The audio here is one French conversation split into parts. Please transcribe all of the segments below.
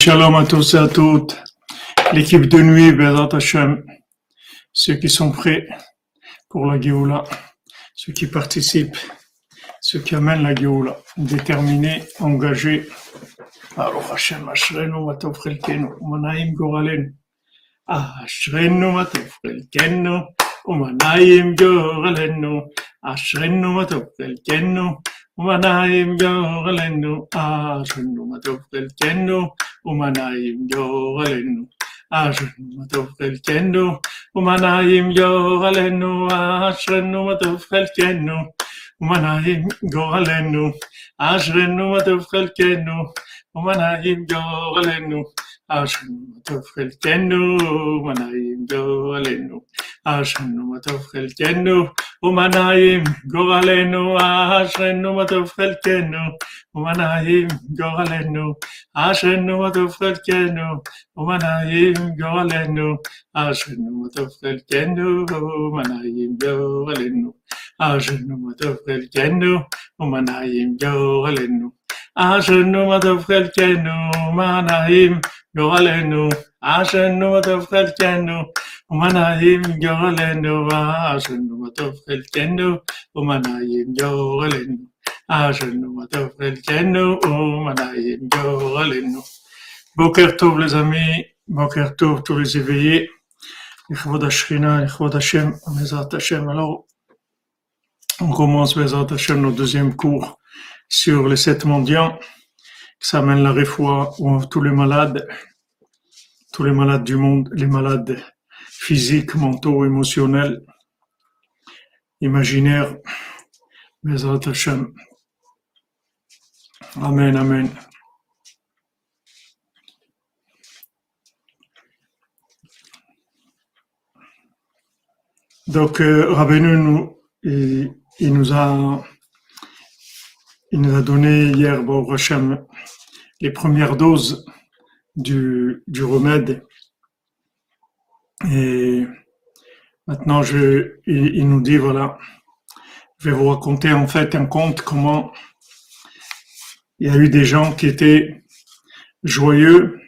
Shalom à tous et à toutes. L'équipe de nuit, Bezat Hashem. Ceux qui sont prêts pour la Géoula. Ceux qui participent. Ceux qui amènent la Géoula. Déterminés, engagés. Alors Hashem, Ashrenu Matov Chelkenu. Umanaim Goralenu. Ashrenu Matov Chelkenu. Umanaim Goralenu. Ashrenu Matov. ומנעים גורלנו, אשנו מה טוב חלקנו, ומנעים גורלנו, אשנו מה טוב חלקנו, ומנעים גורלנו, אשרנו מה טוב חלקנו. ומנעים גורלנו, אשרנו מה טוב חלקנו, ומנעים גורלנו, אשרנו מה טוב חלקנו, ומנעים גורלנו, אשרנו מה טוב חלקנו, ומנעים גורלנו. אשרנו מה טוב חלקנו, ומנעים גורלנו, אשרנו מה טוב חלקנו, ומנעים גורלנו, אשרנו מה טוב חלקנו, ומנעים גורלנו, אשרנו מה טוב חלקנו, ומנעים גורלנו, אשרנו מה טוב חלקנו, ומנעים גורלנו, à genoux les amis, Boker Tov tous les éveillés, on commence Bezat Hashem notre deuxième cours sur les sept mendiants, qui s'amène la réfoua tous les malades, tous les malades du monde, les malades physiques, mentaux, émotionnels, imaginaires. Bezat Hashem. Amen, Amen. Donc, euh, nous, il, nous a, il nous a donné hier, bon, Hashem, les premières doses du, du remède. Et maintenant, je, il, nous dit, voilà, je vais vous raconter en fait un conte comment il y a eu des gens qui étaient joyeux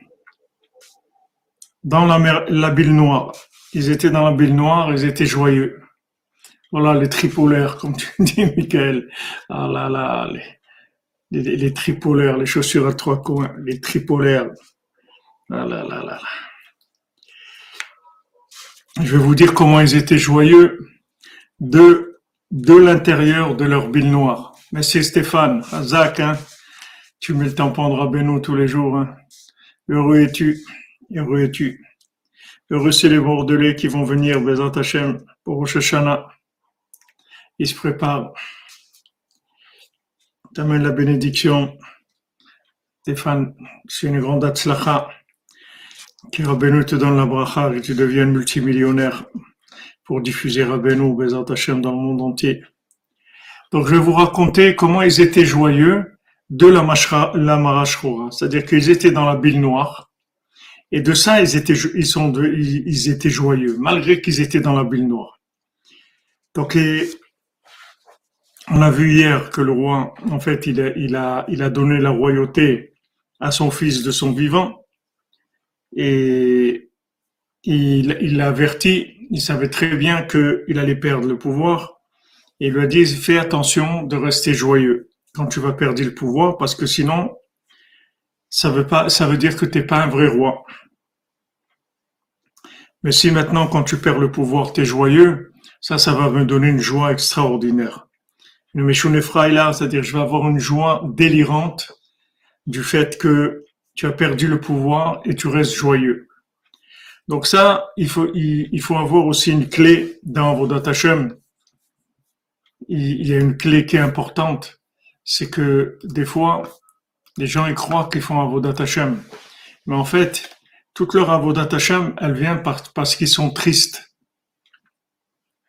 dans la, mer, la bile noire. Ils étaient dans la bile noire, ils étaient joyeux. Voilà les tripolaires, comme tu dis, Michael. Ah là là, les, les tripolaires, les chaussures à trois coins, les tripolaires. Je vais vous dire comment ils étaient joyeux de, l'intérieur de leur bile noire. Merci Stéphane, Zach, hein, tu mets le tampon de Rabbeinu tous les jours. Hein. Heureux es-tu, heureux es-tu. Heureux c'est les Bordelais qui vont venir, Bezat Hashem, pour Rosh. Ils se préparent. T'amènes la bénédiction. Stéphane, c'est une grande atzlacha. Que Rabbeinu te donne la bracha et tu deviennes multimillionnaire pour diffuser Rabbeinu, Bezat Hashem dans le monde entier. Donc je vais vous raconter comment ils étaient joyeux de la, mashra. C'est-à-dire qu'ils étaient dans la bile noire et de ça, ils étaient, ils sont ils, étaient joyeux, malgré qu'ils étaient dans la bile noire. Donc, on a vu hier que le roi, en fait, il a, il a donné la royauté à son fils de son vivant, et il, il l'a averti, il savait très bien qu'il allait perdre le pouvoir, et il lui a dit, fais attention de rester joyeux quand tu vas perdre le pouvoir, parce que sinon, ça veut pas, ça veut dire que t'es pas un vrai roi. Mais si maintenant, quand tu perds le pouvoir, tu es joyeux, ça, ça va me donner une joie extraordinaire. Une là, c'est-à-dire je vais avoir une joie délirante du fait que tu as perdu le pouvoir et tu restes joyeux. Donc ça, il faut, il, faut avoir aussi une clé dans vos. Il, il y a une clé qui est importante. C'est que des fois, les gens y croient qu'ils font Avodat Hashem. Mais en fait, toute leur Avodat Hashem, elle vient parce qu'ils sont tristes.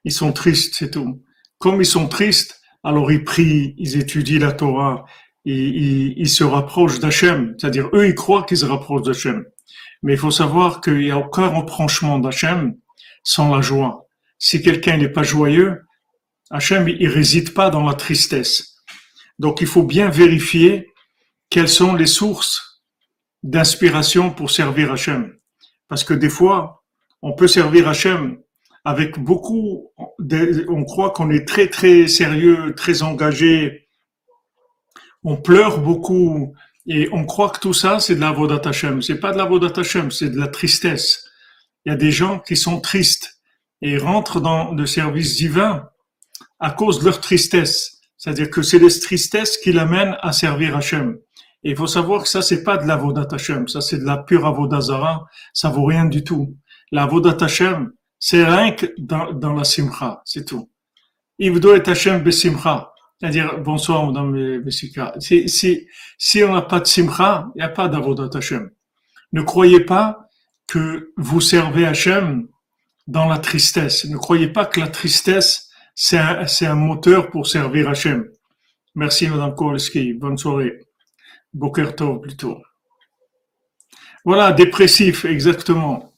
Ils sont tristes, c'est tout. Comme ils sont tristes, alors ils prient, ils étudient la Torah, ils, se rapprochent d'Hachem. C'est-à-dire, eux, ils croient qu'ils se rapprochent d'Hachem. Mais il faut savoir qu'il n'y a aucun rapprochement d'Hachem sans la joie. Si quelqu'un n'est pas joyeux, Hachem, il réside pas dans la tristesse. Donc, il faut bien vérifier quelles sont les sources d'inspiration pour servir Hachem. Parce que des fois, on peut servir Hachem avec beaucoup, on croit qu'on est très très sérieux, très engagé, on pleure beaucoup et on croit que tout ça c'est de la vodat Hashem. C'est pas de la vodat Hashem, c'est de la tristesse. Il y a des gens qui sont tristes et rentrent dans le service divin à cause de leur tristesse. C'est-à-dire que c'est les tristesses qui l'amènent à servir Hachem. Et il faut savoir que ça, c'est pas de la vodat Hashem. Ça, c'est de la pure avodazara. Ça vaut rien du tout. La vodat Hashem, c'est rien que dans, dans la simcha. C'est tout. Doit être Hashem besimcha. C'est-à-dire, bonsoir, madame Bessika. Si, on n'a pas de simcha, il n'y a pas d'avodat Hashem. Ne croyez pas que vous servez Hashem dans la tristesse. Ne croyez pas que la tristesse, c'est un, un moteur pour servir Hachem. Merci, Madame Kowalski. Bonne soirée. Boker Tov, plutôt. Voilà, dépressif, exactement.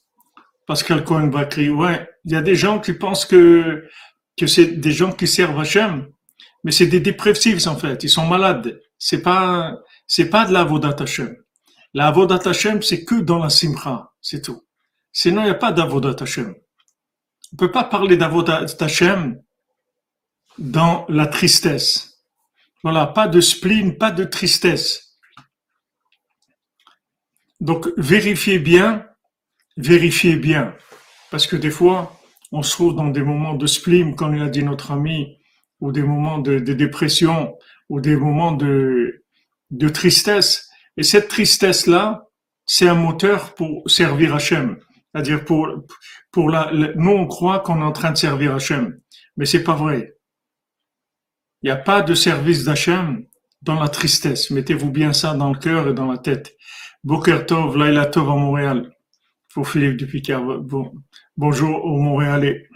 Pascal Cohen Bakri. Ouais, il y a des gens qui pensent que, que c'est des gens qui servent Hachem, mais c'est des dépressifs, en fait. Ils sont malades. C'est pas, c'est pas de la Vodat Hashem. La Hashem, c'est que dans la Simcha. C'est tout. Sinon, il n'y a pas d'Avodat Hashem. On peut pas parler d'Avodat Hashem dans la tristesse. Voilà, pas de spleen, pas de tristesse. Donc, vérifiez bien, vérifiez bien. Parce que des fois, on se trouve dans des moments de spleen, comme l'a dit notre ami, ou des moments de, dépression, ou des moments de, tristesse. Et cette tristesse-là, c'est un moteur pour servir Hachem. C'est-à-dire pour, pour la, nous on croit qu'on est en train de servir Hachem, mais c'est pas vrai. Il n'y a pas de service d'Hachem dans la tristesse. Mettez-vous bien ça dans le cœur et dans la tête. Boker Tov, Laila Tov à Montréal. Pour Philippe Dupicard. Bon, bonjour aux Montréalais.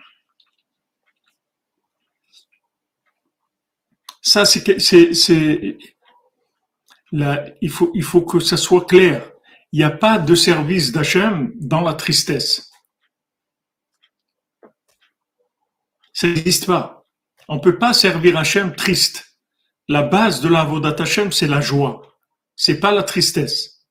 Ça, c'est, il faut, il faut que ça soit clair. Il n'y a pas de service d'Hachem dans la tristesse. Ça n'existe pas. On ne peut pas servir Hachem triste. La base de la Vodat Hachem, c'est la joie. C'est pas la tristesse.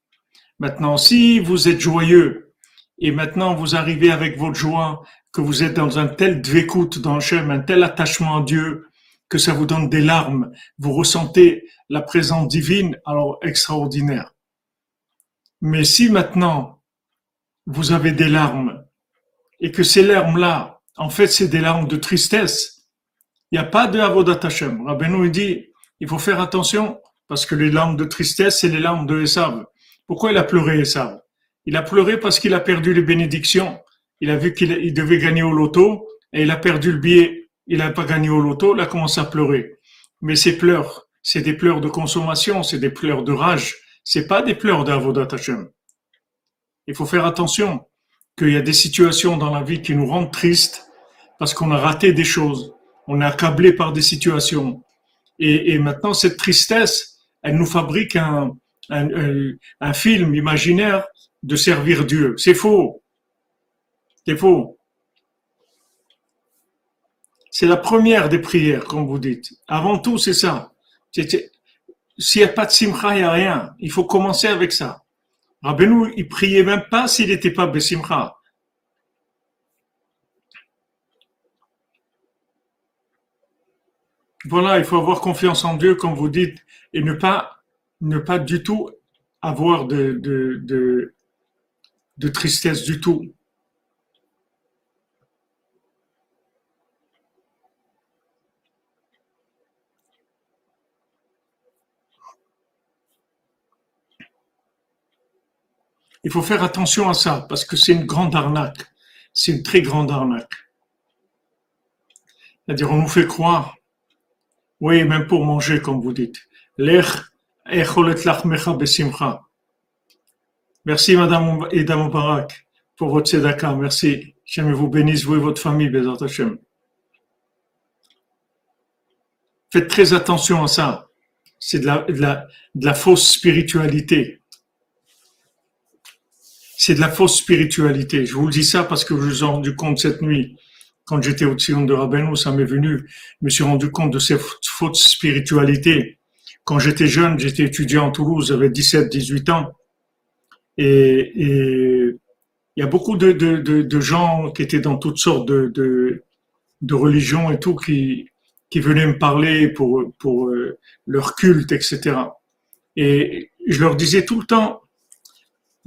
Maintenant, si vous êtes joyeux et maintenant vous arrivez avec votre joie, que vous êtes dans un tel dvécoute dans Hachem, un tel attachement à Dieu, que ça vous donne des larmes, vous ressentez la présence divine, alors extraordinaire. Mais si maintenant vous avez des larmes et que ces larmes-là, en fait, c'est des larmes de tristesse, il n'y a pas de Avodat Hashem. Rabbeinu dit, il faut faire attention parce que les larmes de tristesse, c'est les larmes de Esav. Pourquoi il a pleuré Esav? Il a pleuré parce qu'il a perdu les bénédictions. Il a vu qu'il devait gagner au loto et il a perdu le billet. Il n'a pas gagné au loto, il a commencé à pleurer. Mais ces pleurs, c'est des pleurs de consommation, c'est des pleurs de rage, c'est pas des pleurs d'Avodat Hashem. Il faut faire attention qu'il y a des situations dans la vie qui nous rendent tristes parce qu'on a raté des choses, on est accablé par des situations. Et, maintenant, cette tristesse, elle nous fabrique un, un film imaginaire de servir Dieu. C'est faux. C'est faux. C'est la première des prières, comme vous dites. Avant tout, c'est ça. S'il n'y a pas de simcha, il n'y a rien. Il faut commencer avec ça. Rabbeinu, il priait même pas s'il n'était pas besimcha. Voilà, il faut avoir confiance en Dieu, comme vous dites, et ne pas, ne pas du tout avoir de, tristesse du tout. Il faut faire attention à ça parce que c'est une grande arnaque. C'est une très grande arnaque. C'est-à-dire, on nous fait croire, oui, même pour manger, comme vous dites. Merci, Madame Eda Barak, pour votre tzedaka. Merci. J'aime vous bénisse, vous et votre famille, Bézat Hashem. Faites très attention à ça. C'est de la fausse spiritualité c'est de la fausse spiritualité. Je vous le dis ça parce que je me suis rendu compte cette nuit, quand j'étais au Sion de Rabbeinu, ça m'est venu, je me suis rendu compte de cette fausse spiritualité. Quand j'étais jeune, j'étais étudiant à Toulouse, j'avais 17, 18 ans. Et, il y a beaucoup de, de, de, gens qui étaient dans toutes sortes de religions et tout qui, qui venaient me parler pour, pour euh, leur culte, etc. Et je leur disais tout le temps,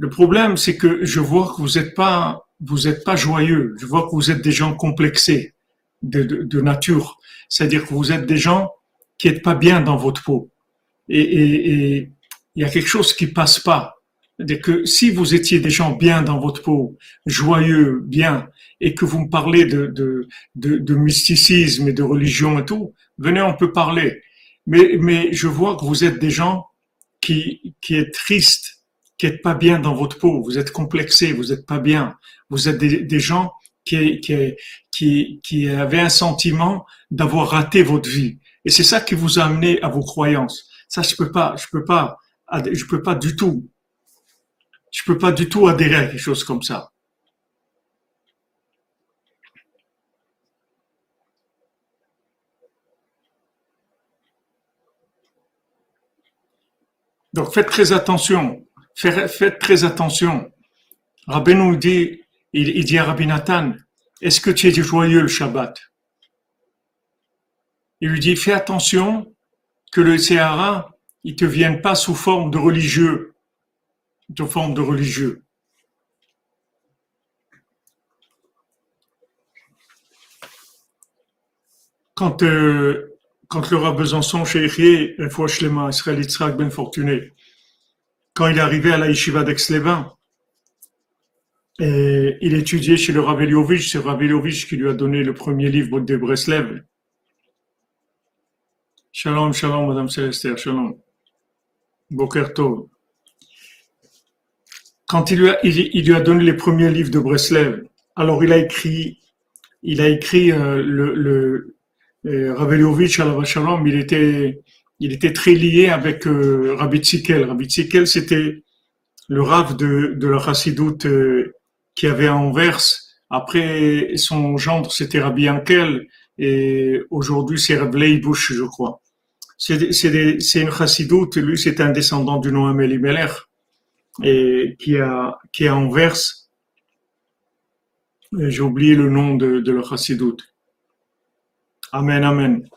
le problème, c'est que je vois que vous n'êtes pas, vous êtes pas joyeux. Je vois que vous êtes des gens complexés de, de, de nature. C'est-à-dire que vous êtes des gens qui n'êtes pas bien dans votre peau. Et il y a quelque chose qui passe pas. C'est-à-dire que si vous étiez des gens bien dans votre peau, joyeux, bien, et que vous me parlez de, de, de, de mysticisme et de religion et tout, venez, on peut parler. Mais, mais je vois que vous êtes des gens qui, qui êtes tristes, qui n'êtes pas bien dans votre peau, vous êtes complexés, vous n'êtes pas bien. Vous êtes des, gens qui, qui, qui, qui avaient un sentiment d'avoir raté votre vie. Et c'est ça qui vous a amené à vos croyances. Ça, je peux pas, je peux pas, je peux pas du tout, je peux pas du tout adhérer à quelque chose comme ça. Donc faites très attention, faites très attention. Rabbi nous dit, il, dit à Rabbi Nathan, est-ce que tu es joyeux le Shabbat? Il lui dit, fais attention que le Sahara, il te vienne pas sous forme de religieux, sous forme de religieux. Quand euh, quand le roi Besançon, chez Shlema, Israël Yitzhak Ben Fortuné, quand il est arrivé à la yeshiva d'Aix-les-Bains, il étudiait chez le Rav c'est Rav qui lui a donné le premier livre de Breslev. Shalom, shalom, Madame Célestère, shalom. Boker Tov. Quand il lui, a, donné les premiers livres de Breslev, alors il a écrit, il a écrit euh, le, le, Shalom, il était, il était très lié avec euh, Rabbi Tzikel. Rabbi Tzikel, c'était le Rav de, la Chassidoute euh, qui avait à Anvers. Après, son gendre, c'était Rabbi Ankel, et aujourd'hui, c'est Rabbi Leibush, je crois. C'est, une Chassidoute, lui, c'est un descendant du nom Elimelech, et qui a, qui à Anvers. J'ai oublié le nom de, de la Chassidoute. Amen, amen.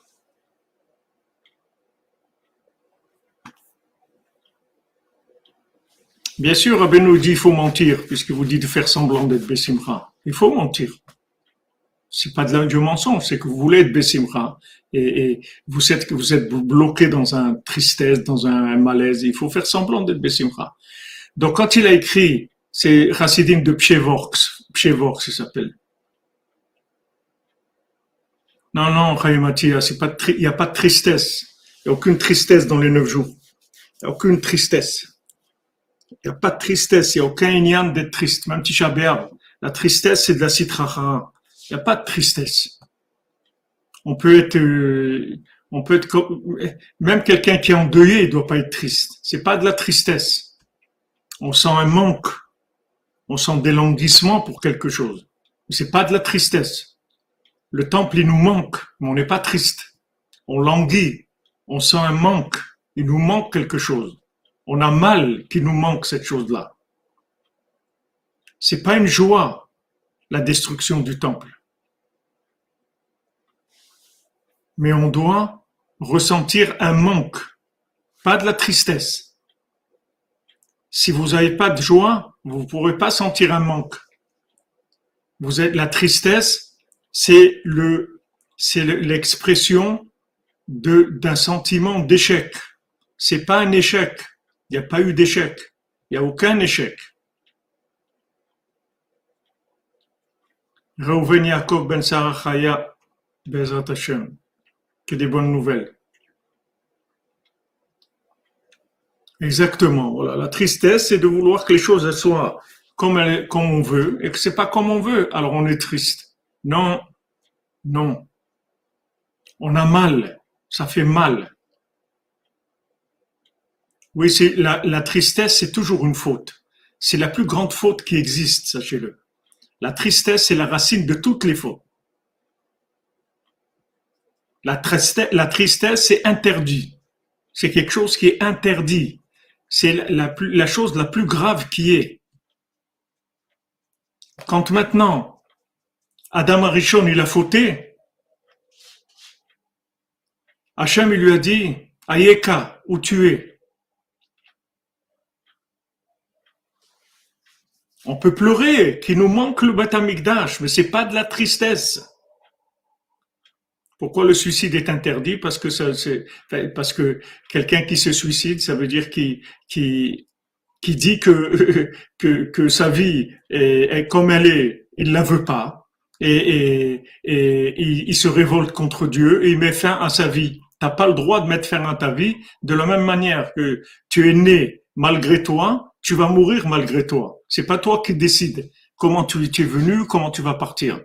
Bien sûr, Rabbi nous dit qu'il faut mentir, puisque vous dites de faire semblant d'être Bessimra. Il faut mentir. C'est pas de du mensonge, c'est que vous voulez être Bessimra. Et, vous êtes, bloqué dans un tristesse, dans un malaise. Il faut faire semblant d'être Bessimra. Donc, quand il a écrit, c'est Chassidim de Pchevorks, Pchevorks, il s'appelle. Non, non, il n'y a pas de tristesse. Il n'y a aucune tristesse dans les neuf jours. Il n'y a aucune tristesse. Il n'y a pas de tristesse, il n'y a aucun ignan d'être triste. Même Tisha la tristesse, c'est de la citracha. Il n'y a pas de tristesse. On peut être, euh, on peut être, même quelqu'un qui est endeuillé, il doit pas être triste. C'est pas de la tristesse. On sent un manque. On sent des languissements pour quelque chose. C'est pas de la tristesse. Le temple, il nous manque, mais on n'est pas triste. On languit, on sent un manque, il nous manque quelque chose. On a mal qu'il nous manque cette chose-là. C'est pas une joie, la destruction du temple. Mais on doit ressentir un manque, pas de la tristesse. Si vous n'avez pas de joie, vous ne pourrez pas sentir un manque. Vous êtes la tristesse, c'est le c'est l'expression d'un sentiment d'échec. C'est pas un échec. Il n'y a pas eu d'échec. Il n'y a aucun échec. Reuven Yaakov Ben Sarachaya Bezrat Hashem. Que des bonnes nouvelles. Exactement. Voilà. La tristesse, c'est de vouloir que les choses soient comme, comme on veut et que c'est pas comme on veut. Alors on est triste. Non, non. On a mal, ça fait mal. Oui, c'est la, tristesse, c'est toujours une faute. C'est la plus grande faute qui existe, sachez-le. La tristesse, c'est la racine de toutes les fautes. La tristesse, la c'est interdit. C'est quelque chose qui est interdit. c'est la, la chose la plus grave qui est. Quand maintenant, Adam Arishon, il a fauté, Hachem, il lui a dit, Ayeka, où tu es? On peut pleurer qu'il nous manque le Beth mais c'est pas de la tristesse. Pourquoi le suicide est interdit? Parce que parce que quelqu'un qui se suicide, ça veut dire qu'il, qui, qui dit que, que, que sa vie est, comme elle est, il la veut pas, et, et, et il, il, se révolte contre Dieu et il met fin à sa vie. T'as pas le droit de mettre fin à ta vie de la même manière que tu es né malgré toi, tu vas mourir malgré toi. C'est pas toi qui décides comment tu, es venu, comment tu vas partir.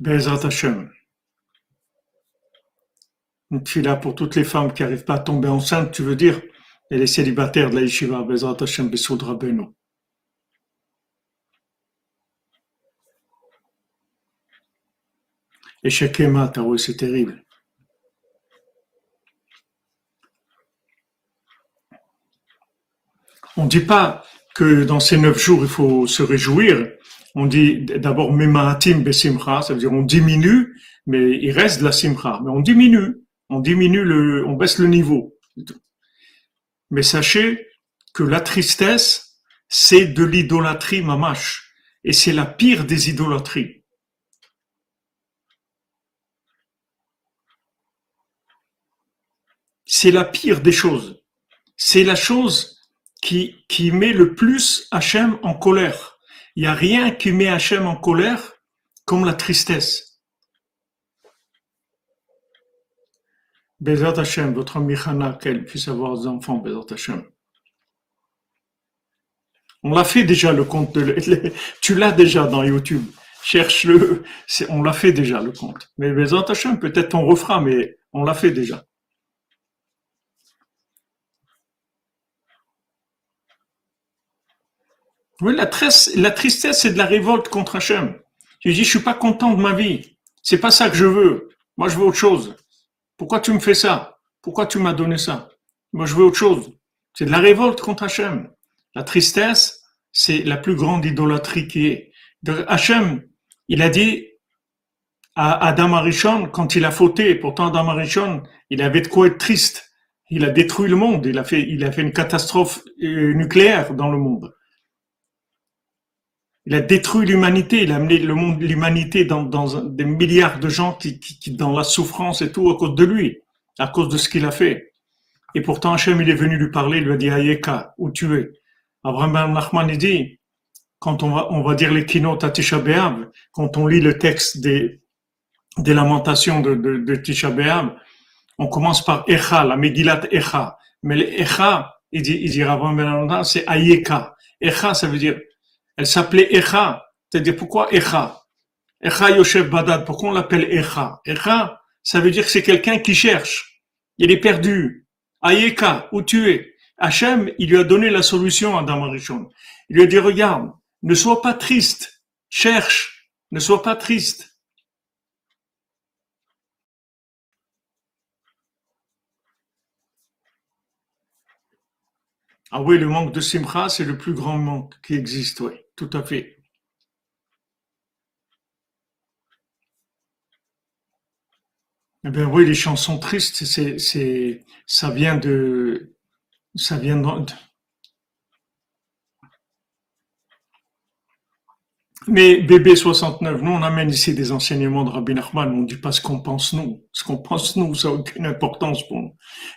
Bezat Hashem. Une là pour toutes les femmes qui n'arrivent pas à tomber enceinte, tu veux dire, et les célibataires de la yeshiva, Bezat Hashem, Besoudra Beno. Et Shekema, c'est terrible. On ne dit pas que dans ces neuf jours, il faut se réjouir. On dit d'abord Memaatim Besimcha, ça veut dire on diminue, mais il reste de la Simcha. Mais on diminue, on diminue le, on baisse le niveau. Mais sachez que la tristesse, c'est de l'idolâtrie mamache. Et c'est la pire des idolâtries. C'est la pire des choses. C'est la chose qui, met le plus Hachem en colère. Il n'y a rien qui met Hachem en colère comme la tristesse. Bezat Hachem, votre ami Hana, qu'elle puisse avoir des enfants, Bezat Hachem. On l'a fait déjà le compte de, tu l'as déjà dans YouTube. Cherche-le. On l'a fait déjà le compte. Mais Bezat Hachem, peut-être on refera, mais on l'a fait déjà. Oui, la, la tristesse, c'est de la révolte contre Hachem. Tu dis, je suis pas content de ma vie. C'est pas ça que je veux. Moi, je veux autre chose. Pourquoi tu me fais ça? Pourquoi tu m'as donné ça? Moi, je veux autre chose. C'est de la révolte contre Hachem. La tristesse, c'est la plus grande idolâtrie qui est. Hachem, il a dit à Adam Arishon, quand il a fauté, pourtant Adam Arishon, il avait de quoi être triste. Il a détruit le monde. Il a fait, il a fait une catastrophe euh, nucléaire dans le monde. Il a détruit l'humanité, il a amené le monde, l'humanité dans, dans des milliards de gens qui, qui, dans la souffrance et tout à cause de lui, à cause de ce qu'il a fait. Et pourtant, Hachem, il est venu lui parler, il lui a dit, Ayeka, où tu es? Abraham ben Nachman, il dit, quand on va, on va dire les kinot à Tisha quand on lit le texte des, des lamentations de, de, de Tisha on commence par Echa, la Megillat Echa. Mais l'Echa, il dit, il dit Rabban Ben c'est Ayeka. Echa, ça veut dire elle s'appelait Echa. C'est-à-dire pourquoi Echa? Echa Yosef Badad, pourquoi on l'appelle Echa? Echa, ça veut dire que c'est quelqu'un qui cherche. Il est perdu. Ayeka, où tu es? Hachem, il lui a donné la solution à Damarichon. Il lui a dit, regarde, ne sois pas triste, cherche, ne sois pas triste. Ah oui, le manque de simcha, c'est le plus grand manque qui existe, oui. Tout à fait. Eh bien oui, les chansons tristes, c'est, c'est, ça vient de, ça vient de, mais bébé 69, nous on amène ici des enseignements de Rabbi Nachman, on ne dit pas ce qu'on pense nous. Ce qu'on pense nous, ça n'a aucune importance pour nous.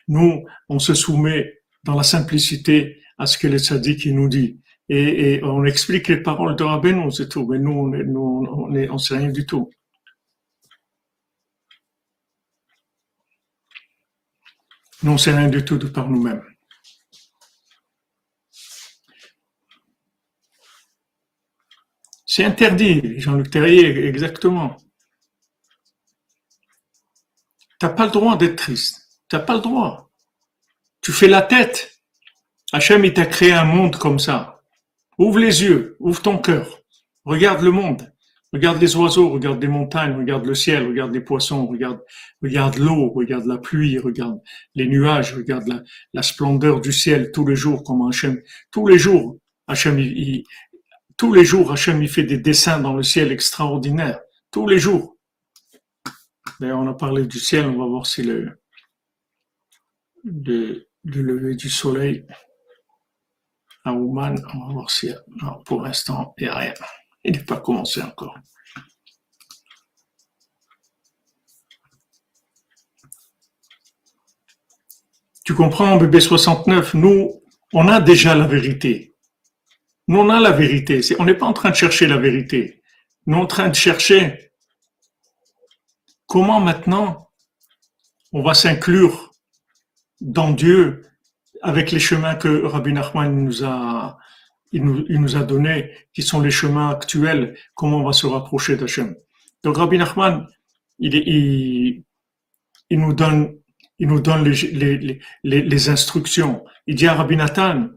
Nous, on se soumet dans la simplicité à ce que le tzaddik nous dit et, on explique les paroles de Rabbeinu, c'est tout. Mais nous, on on sait rien du tout. Nous, on sait rien du tout de par nous-mêmes. C'est interdit, Jean-Luc Terrier, exactement. Tu n'as pas le droit d'être triste. Tu n'as pas le droit. Tu fais la tête. Hachem, il t'a créé un monde comme ça. Ouvre les yeux, ouvre ton cœur, regarde le monde. Regarde les oiseaux, regarde les montagnes, regarde le ciel, regarde les poissons, regarde, l'eau, regarde la pluie, regarde les nuages, regarde la, splendeur du ciel tous les jours, comme Hachem, tous les jours, Hachem, il, tous les jours, Hachem, il fait des dessins dans le ciel extraordinaires. Tous les jours. D'ailleurs, on a parlé du ciel, on va voir si le, le, lever du soleil à Ouman, on va voir si, pour l'instant, il n'y a rien. Il n'est pas commencé encore. Tu comprends, bébé 69, nous, on a déjà la vérité. Nous, on a la vérité. On n'est pas en train de chercher la vérité. Nous, on est en train de chercher comment maintenant on va s'inclure dans Dieu avec les chemins que Rabbi Nachman nous a, il nous, a donnés, qui sont les chemins actuels, comment on va se rapprocher d'Hachem. Donc Rabbi Nachman, il, nous donne, il nous donne les, instructions. Il dit à Rabbi Nathan,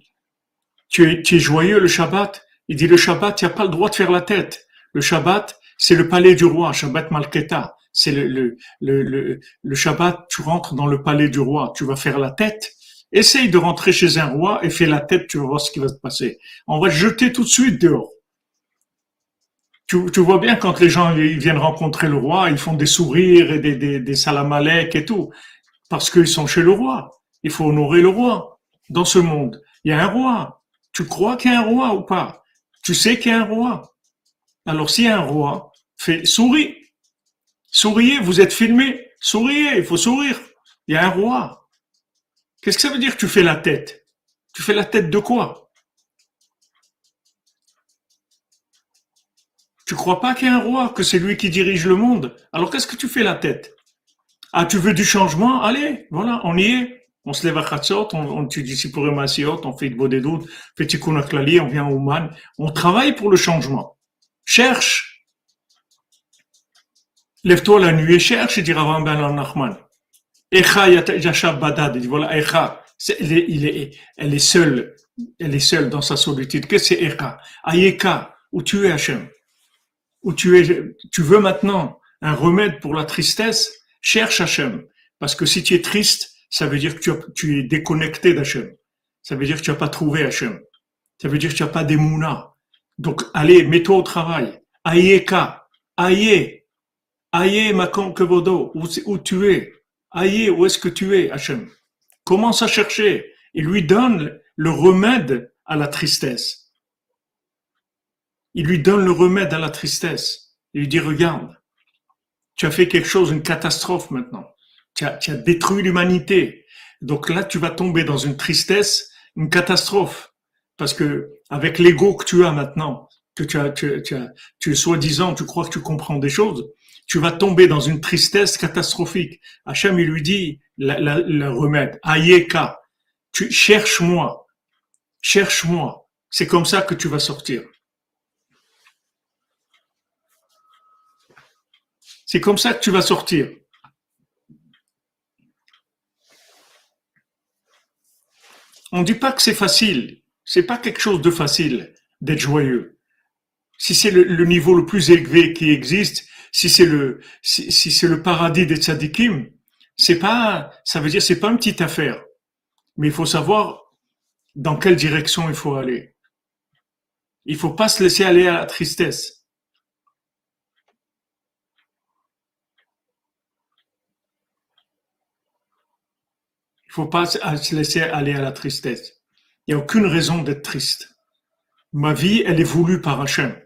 tu es, tu es joyeux le Shabbat? Il dit le Shabbat, tu n'as pas le droit de faire la tête. Le Shabbat, c'est le palais du roi, Shabbat Malketa. C'est le, le, le, le, Shabbat, tu rentres dans le palais du roi, tu vas faire la tête Essaye de rentrer chez un roi et fais la tête, tu vas voir ce qui va se passer. On va te jeter tout de suite dehors. Tu, vois bien quand les gens viennent rencontrer le roi, ils font des sourires et des, des, des salamalek et tout, parce qu'ils sont chez le roi. Il faut honorer le roi. Dans ce monde, il y a un roi. Tu crois qu'il y a un roi ou pas? Tu sais qu'il y a un roi. Alors s'il y a un roi, fais souris. Souriez, vous êtes filmé. Souriez, il faut sourire. Il y a un roi. Qu'est-ce que ça veut dire que tu fais la tête? Tu fais la tête de quoi? Tu crois pas qu'il y a un roi, que c'est lui qui dirige le monde? Alors qu'est-ce que tu fais la tête? Ah, tu veux du changement? Allez, voilà, on y est. On se lève à Khatsot, on, on étudie Sipurim on fait de doutes, fait Tikkun on vient au Man. On travaille pour le changement. Cherche. Lève-toi la nuit et cherche, dit Ravan Ben Nachman. Echa Yashav Badad. Dit voilà, Echa. Il est, elle est seule. Elle est seule dans sa solitude. Qu'est-ce que c'est Echa? Ayeka. Où tu es, Hachem? Où tu es, tu veux maintenant un remède pour la tristesse? Cherche Hachem. Parce que si tu es triste, ça veut dire que tu, es déconnecté d'Hachem. Ça veut dire que tu n'as pas trouvé Hachem. Ça veut dire que tu n'as pas d'émouna. Donc, allez, mets-toi au travail. Ayeka. Aye. Aye, Makon Kevodo. Où, tu es? Aïe, où est-ce que tu es, Hachem? Commence à chercher et lui donne le remède à la tristesse. Il lui donne le remède à la tristesse. Il lui dit, regarde, tu as fait quelque chose, une catastrophe maintenant. Tu as, détruit l'humanité. Donc là, tu vas tomber dans une tristesse, une catastrophe. Parce que avec l'ego que tu as maintenant, que tu as, tu, as, tu es soi-disant, tu crois que tu comprends des choses, tu vas tomber dans une tristesse catastrophique. Hachem, il lui dit le remède. Ayeka, tu cherche-moi, cherche-moi. C'est comme ça que tu vas sortir. C'est comme ça que tu vas sortir. On ne dit pas que c'est facile. C'est pas quelque chose de facile d'être joyeux. Si c'est le, niveau le plus élevé qui existe, si c'est le si, c'est le paradis des tzadikim, c'est pas ça veut dire c'est pas une petite affaire. Mais il faut savoir dans quelle direction il faut aller. Il faut pas se laisser aller à la tristesse. Il faut pas se laisser aller à la tristesse. Il n'y a aucune raison d'être triste. Ma vie, elle est voulue par Hachem.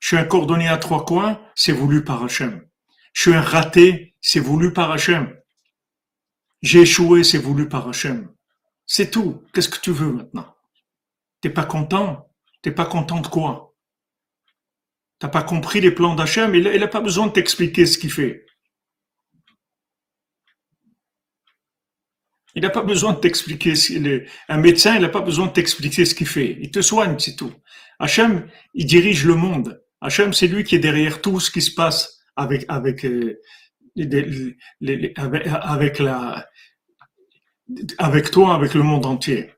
Je suis un cordonnier à trois coins, c'est voulu par Hachem. Je suis un raté, c'est voulu par Hachem. J'ai échoué, c'est voulu par Hachem. C'est tout. Qu'est-ce que tu veux maintenant? T'es pas content? T'es pas content de quoi? T'as pas compris les plans d'Hachem? Il n'a pas besoin de t'expliquer ce qu'il fait. Il n'a pas besoin de t'expliquer. Un médecin, il n'a pas besoin de t'expliquer ce qu'il fait. Il te soigne, c'est tout. Hachem, il dirige le monde. Hachem, c'est lui qui est derrière tout ce qui se passe avec, avec, euh, avec, la, avec toi, avec le monde entier.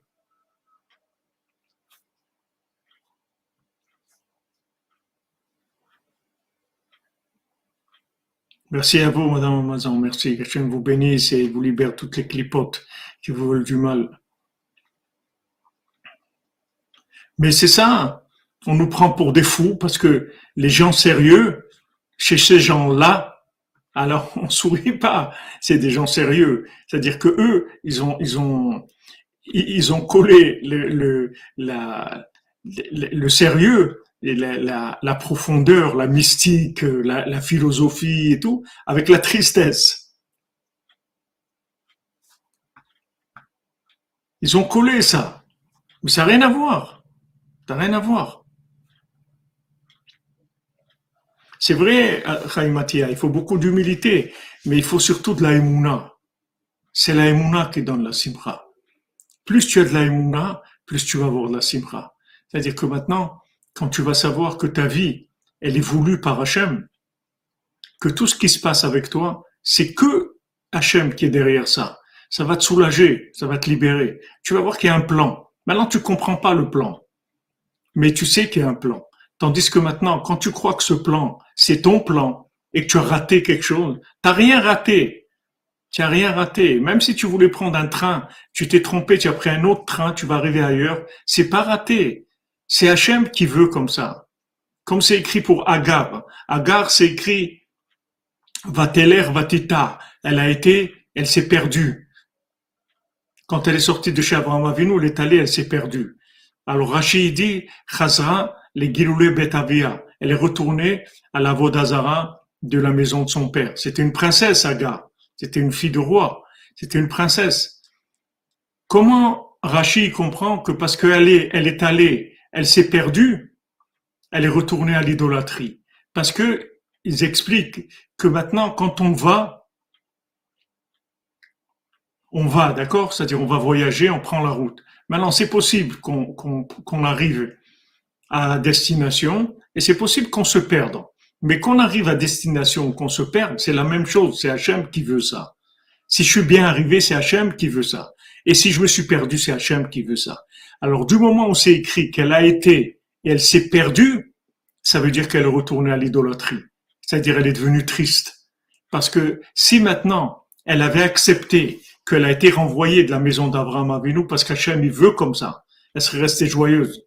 Merci à vous, Madame Amazon. Merci. Hachem vous bénisse et vous libère toutes les clipotes qui vous veulent du mal. Mais c'est ça. On nous prend pour des fous parce que les gens sérieux, chez ces gens-là, alors on sourit pas. C'est des gens sérieux. C'est-à-dire que eux, ils ont, ils ont, ils ont collé le, le, la, le sérieux et la, la, profondeur, la mystique, la, la, philosophie et tout, avec la tristesse. Ils ont collé ça. Mais ça n'a rien à voir. Ça n'a rien à voir. C'est vrai, Mathia, il faut beaucoup d'humilité, mais il faut surtout de la C'est la qui donne la simra. Plus tu as de la plus tu vas avoir de la simra. C'est-à-dire que maintenant, quand tu vas savoir que ta vie, elle est voulue par Hachem, que tout ce qui se passe avec toi, c'est que Hachem qui est derrière ça. Ça va te soulager, ça va te libérer. Tu vas voir qu'il y a un plan. Maintenant, tu comprends pas le plan, mais tu sais qu'il y a un plan. Tandis que maintenant, quand tu crois que ce plan, c'est ton plan, et que tu as raté quelque chose, t'as rien raté. Tu n'as rien raté. Même si tu voulais prendre un train, tu t'es trompé, tu as pris un autre train, tu vas arriver ailleurs, c'est pas raté. C'est Hachem qui veut comme ça. Comme c'est écrit pour Agar. Agar, c'est écrit Vateler Vatita. Elle a été, elle s'est perdue. Quand elle est sortie de chez Abraham Avinu, elle est allée, elle s'est perdue. Alors Rachid dit, Chazra, les Giloulé Betavia. Elle est retournée à la Vodazara de la maison de son père. C'était une princesse, Agar. C'était une fille de roi. C'était une princesse. Comment Rachid comprend que parce qu'elle est, elle est allée elle s'est perdue, elle est retournée à l'idolâtrie? Parce que ils expliquent que maintenant, quand on va, on va, d'accord? C'est-à-dire on va voyager, on prend la route. Maintenant, c'est possible qu'on arrive à destination et c'est possible qu'on se perde. Mais qu'on arrive à destination ou qu'on se perde, c'est la même chose. C'est Hachem qui veut ça. Si je suis bien arrivé, c'est Hachem qui veut ça. Et si je me suis perdu, c'est Hachem qui veut ça. Alors, du moment où c'est écrit qu'elle a été et elle s'est perdue, ça veut dire qu'elle est retournée à l'idolâtrie. C'est-à-dire elle est devenue triste. Parce que si maintenant elle avait accepté qu'elle a été renvoyée de la maison d'Abraham Avinu parce qu'Hachem il veut comme ça, elle serait restée joyeuse.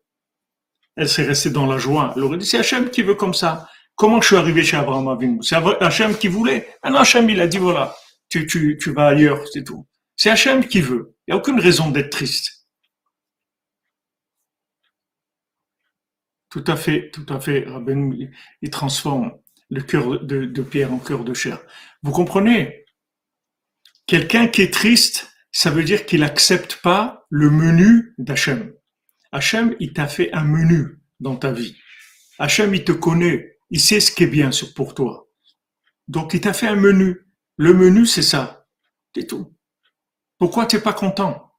Elle serait restée dans la joie. Elle aurait dit, c'est Hachem qui veut comme ça. Comment je suis arrivé chez Abraham Avinu? C'est Hachem qui voulait. Ah non, Hachem, il a dit, voilà, tu, tu, tu vas ailleurs, c'est tout. C'est Hachem qui veut. Il n'y a aucune raison d'être triste. Tout à fait, tout à fait. Rabbeinu, il transforme le cœur de, pierre en cœur de chair. Vous comprenez? Quelqu'un qui est triste, ça veut dire qu'il n'accepte pas le menu d'Hachem. Hachem, il t'a fait un menu dans ta vie. Hachem, il te connaît, il sait ce qui est bien pour toi. Donc, il t'a fait un menu. Le menu, c'est ça. C'est tout. Pourquoi tu n'es pas content?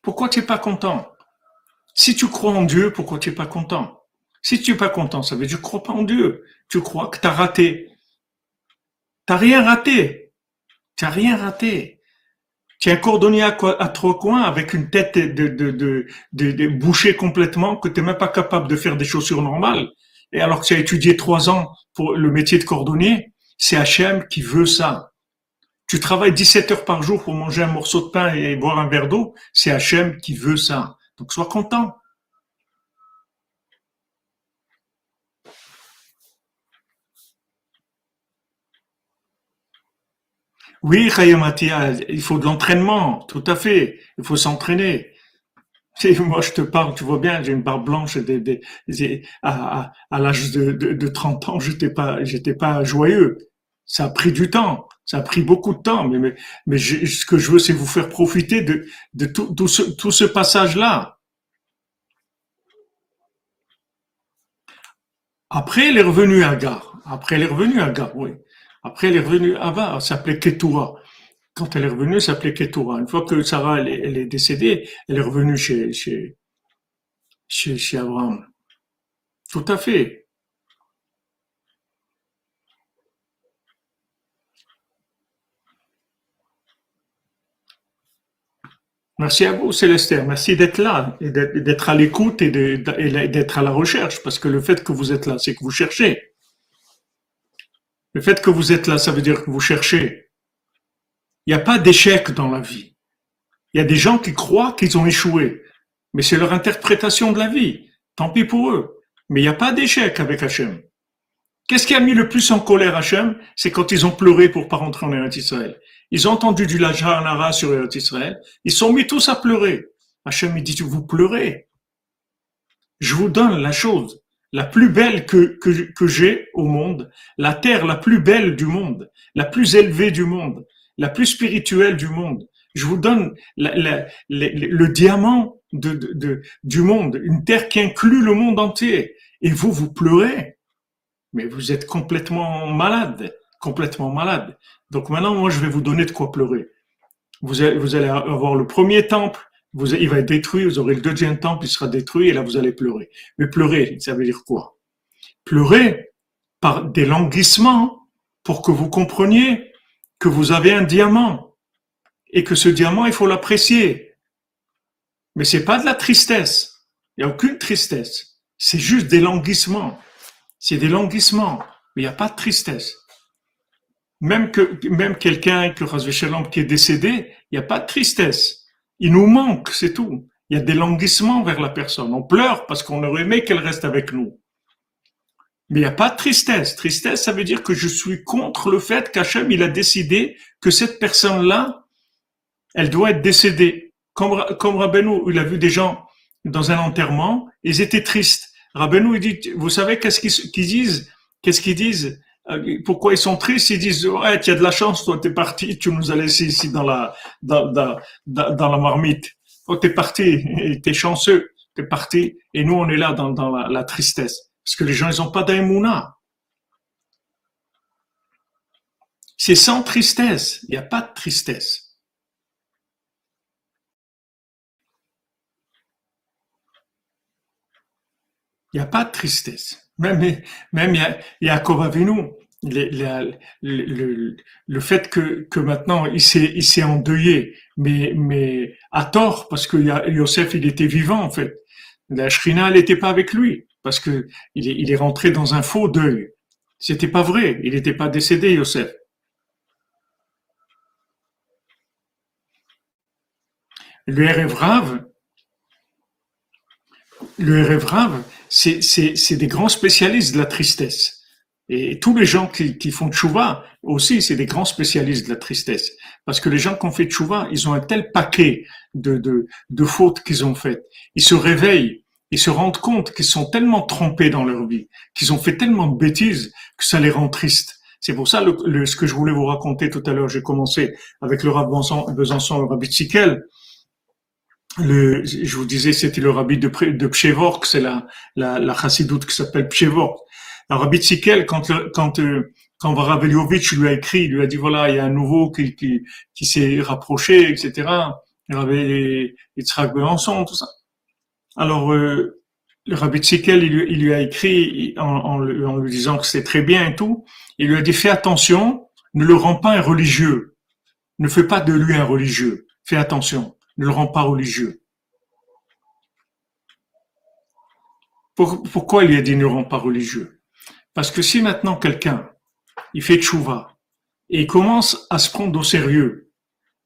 Pourquoi tu n'es pas content? Si tu crois en Dieu, pourquoi tu n'es pas content? Si tu n'es pas content, ça veut dire que tu crois pas en Dieu. Tu crois que tu as raté. Tu n'as rien raté. Tu n'as rien raté. Tu es un cordonnier à, trois coins avec une tête de, de, bouchée complètement que tu n'es même pas capable de faire des chaussures normales. Et alors que tu as étudié trois ans pour le métier de cordonnier, c'est Hachem qui veut ça. Tu travailles 17 heures par jour pour manger un morceau de pain et boire un verre d'eau, c'est Hachem qui veut ça. Donc sois content. Oui, Mathia, il faut de l'entraînement, tout à fait. Il faut s'entraîner. Moi, je te parle, tu vois bien, j'ai une barbe blanche. à, l'âge de, 30 ans, j'étais pas, pas joyeux. Ça a pris du temps. Ça a pris beaucoup de temps. Mais, ce que je veux, c'est vous faire profiter de, de tout, ce, tout ce passage-là. Après, elle est revenue à Gare. Après, elle est revenue à Gare, oui. Après, elle est revenue à Gare, elle s'appelait Ketura. Quand elle est revenue, elle s'appelait Ketura. Une fois que Sarah, elle est, décédée, elle est revenue chez, chez, chez, Abraham. Tout à fait. Merci à vous, Célestin. Merci d'être là, et d'être à l'écoute et d'être à la recherche, parce que le fait que vous êtes là, c'est que vous cherchez. Le fait que vous êtes là, ça veut dire que vous cherchez. Il n'y a pas d'échec dans la vie. Il y a des gens qui croient qu'ils ont échoué, mais c'est leur interprétation de la vie. Tant pis pour eux. Mais il n'y a pas d'échec avec Hachem. Qu'est-ce qui a mis le plus en colère Hachem? C'est quand ils ont pleuré pour pas rentrer en Eretz Israël. Ils ont entendu du Lajara sur Eretz Israël. Ils sont mis tous à pleurer. Hachem, il dit, vous pleurez. Je vous donne la chose la plus belle que, que, que j'ai au monde, la terre la plus belle du monde, la plus élevée du monde, la plus spirituelle du monde. Je vous donne le diamant de, de, du monde, une terre qui inclut le monde entier. Et vous, vous pleurez. Mais vous êtes complètement malade, complètement malade. Donc maintenant, moi, je vais vous donner de quoi pleurer. Vous vous allez avoir le premier temple, vous, il va être détruit, vous aurez le deuxième temple, il sera détruit, et là, vous allez pleurer. Mais pleurer, ça veut dire quoi? Pleurer par des languissements pour que vous compreniez que vous avez un diamant et que ce diamant, il faut l'apprécier. Mais c'est pas de la tristesse. Il n'y a aucune tristesse. C'est juste des languissements. C'est des languissements. Mais il n'y a pas de tristesse. Même que, même quelqu'un que qui est décédé, il n'y a pas de tristesse. Il nous manque, c'est tout. Il y a des languissements vers la personne. On pleure parce qu'on aurait aimé qu'elle reste avec nous. Mais il n'y a pas de tristesse. Tristesse, ça veut dire que je suis contre le fait qu'Hachem, a décidé que cette personne-là, elle doit être décédée. Comme, comme il a vu des gens dans un enterrement, ils étaient tristes. Rabbeinu, il dit, vous savez qu'est-ce qu'ils disent? Qu'est-ce qu'ils disent? Pourquoi ils sont tristes? Ils disent, ouais, tu as de la chance, toi, t'es parti, tu nous as laissé ici dans la, dans, la marmite. Oh, t'es parti, t'es chanceux, t'es parti, et nous, on est là dans, la, tristesse. Parce que les gens, ils ont pas d'aïmouna. C'est sans tristesse. Il n'y a pas de tristesse. Il n'y a pas de tristesse. Même, même Yaakov Avinu, le, le, le, fait que, que maintenant il s'est, il s'est endeuillé, mais, mais à tort, parce que Yosef, il était vivant en fait. La Shrina, elle n'était pas avec lui, parce que il est, il est rentré dans un faux deuil. C'était pas vrai, il n'était pas décédé, Yosef. Le Erev le Erev c'est des grands spécialistes de la tristesse. Et tous les gens qui, qui font tchouva aussi, c'est des grands spécialistes de la tristesse. Parce que les gens qui ont fait tchouva, ils ont un tel paquet de, de, de fautes qu'ils ont faites. Ils se réveillent, ils se rendent compte qu'ils sont tellement trompés dans leur vie, qu'ils ont fait tellement de bêtises que ça les rend tristes. C'est pour ça le, ce que je voulais vous raconter tout à l'heure. J'ai commencé avec le rabbin Besançon, le rabbi Tzikel, le, je vous disais, c'était le rabbi de, de Pchevork, c'est la, la, la chassidoute qui s'appelle Pchevork. Le rabbi Tzikel, quand, quand, euh, quand Varaveliovitch lui a écrit, il lui a dit, voilà, il y a un nouveau qui, qui, qui s'est rapproché, etc. Il avait Yitzhak Besançon, tout ça. Alors, euh, le rabbi Tzikel, il, il, lui a écrit en, en, en lui disant que c'était très bien et tout. Il lui a dit, fais attention, ne le rends pas un religieux. Ne fais pas de lui un religieux. Fais attention ne le rend pas religieux. Pourquoi il a dit ne rend pas religieux? Parce que si maintenant quelqu'un, il fait tchouva, et il commence à se prendre au sérieux,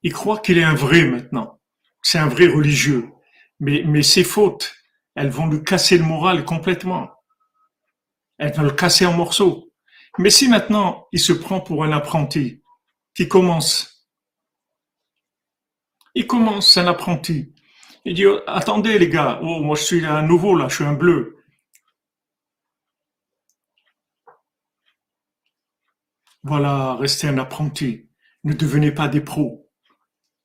il croit qu'il est un vrai maintenant, c'est un vrai religieux, mais, mais ses fautes, elles vont lui casser le moral complètement. Elles vont le casser en morceaux. Mais si maintenant il se prend pour un apprenti qui commence il commence, un apprenti. Il dit, attendez les gars, oh, moi je suis un nouveau là, je suis un bleu. Voilà, restez un apprenti. Ne devenez pas des pros.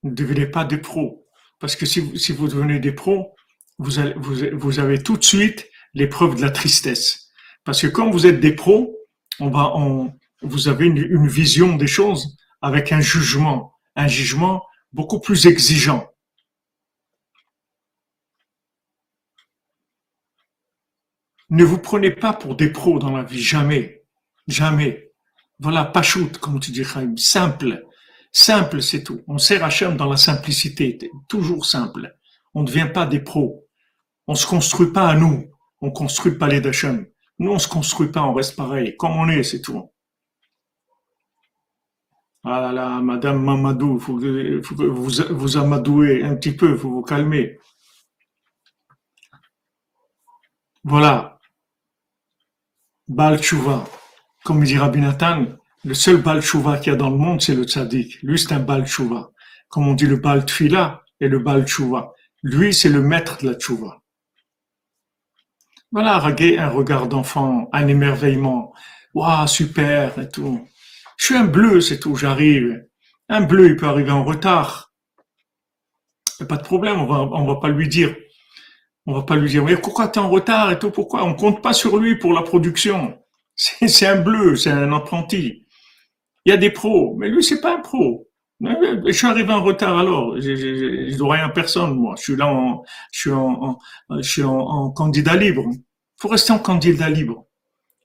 Ne devenez pas des pros. Parce que si vous, devenez des pros, vous avez, tout de suite l'épreuve de la tristesse. Parce que quand vous êtes des pros, vous avez une vision des choses avec un jugement. Un jugement beaucoup plus exigeant. Ne vous prenez pas pour des pros dans la vie, jamais, jamais. Voilà, pas shoot, comme tu dis, simple. Simple, c'est tout. On sert Hachem dans la simplicité, toujours simple. On ne devient pas des pros. On se construit pas à nous. On construit pas les d'Hachem. Nous, on se construit pas, on reste pareil. Comme on est, c'est tout. Ah là là, Madame Mamadou, faut, que vous vous amadouez un petit peu, faut vous calmer. Voilà. Baal Comme dit Rabbi Nathan, le seul Baal qu'il y a dans le monde, c'est le tzaddik. Lui, c'est un Baal Comme on dit le Baal Tfila et le Baal Lui, c'est le maître de la Tchouva. Voilà, un regard d'enfant, un émerveillement. Waouh, super, et tout. Je suis un bleu, c'est tout, j'arrive. Un bleu, il peut arriver en retard. a pas de problème, on va, on va pas lui dire. On va pas lui dire, mais pourquoi tu es en retard et tout, pourquoi? On compte pas sur lui pour la production. C'est un bleu, c'est un apprenti. Il y a des pros, mais lui, c'est pas un pro. Je suis arrivé en retard alors. Je, je, dois rien à personne, moi. Je suis là en, je suis en, je suis en, candidat libre. Il faut rester en candidat libre.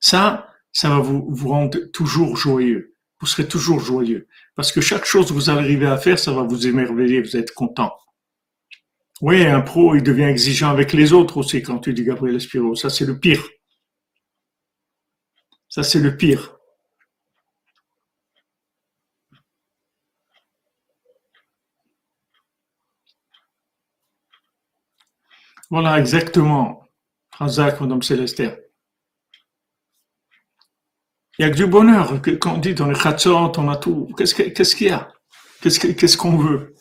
Ça, ça va vous, vous rendre toujours joyeux vous serez toujours joyeux. Parce que chaque chose que vous arrivez à faire, ça va vous émerveiller, vous êtes content. Oui, un pro, il devient exigeant avec les autres aussi quand tu dis Gabriel Espiro. Ça, c'est le pire. Ça, c'est le pire. Voilà, exactement. Razak, Madame Célestère. Il y a que du bonheur. Quand on dit dans les khatsot, on a tout. Qu'est-ce qu'il y a? Qu'est-ce qu'on veut?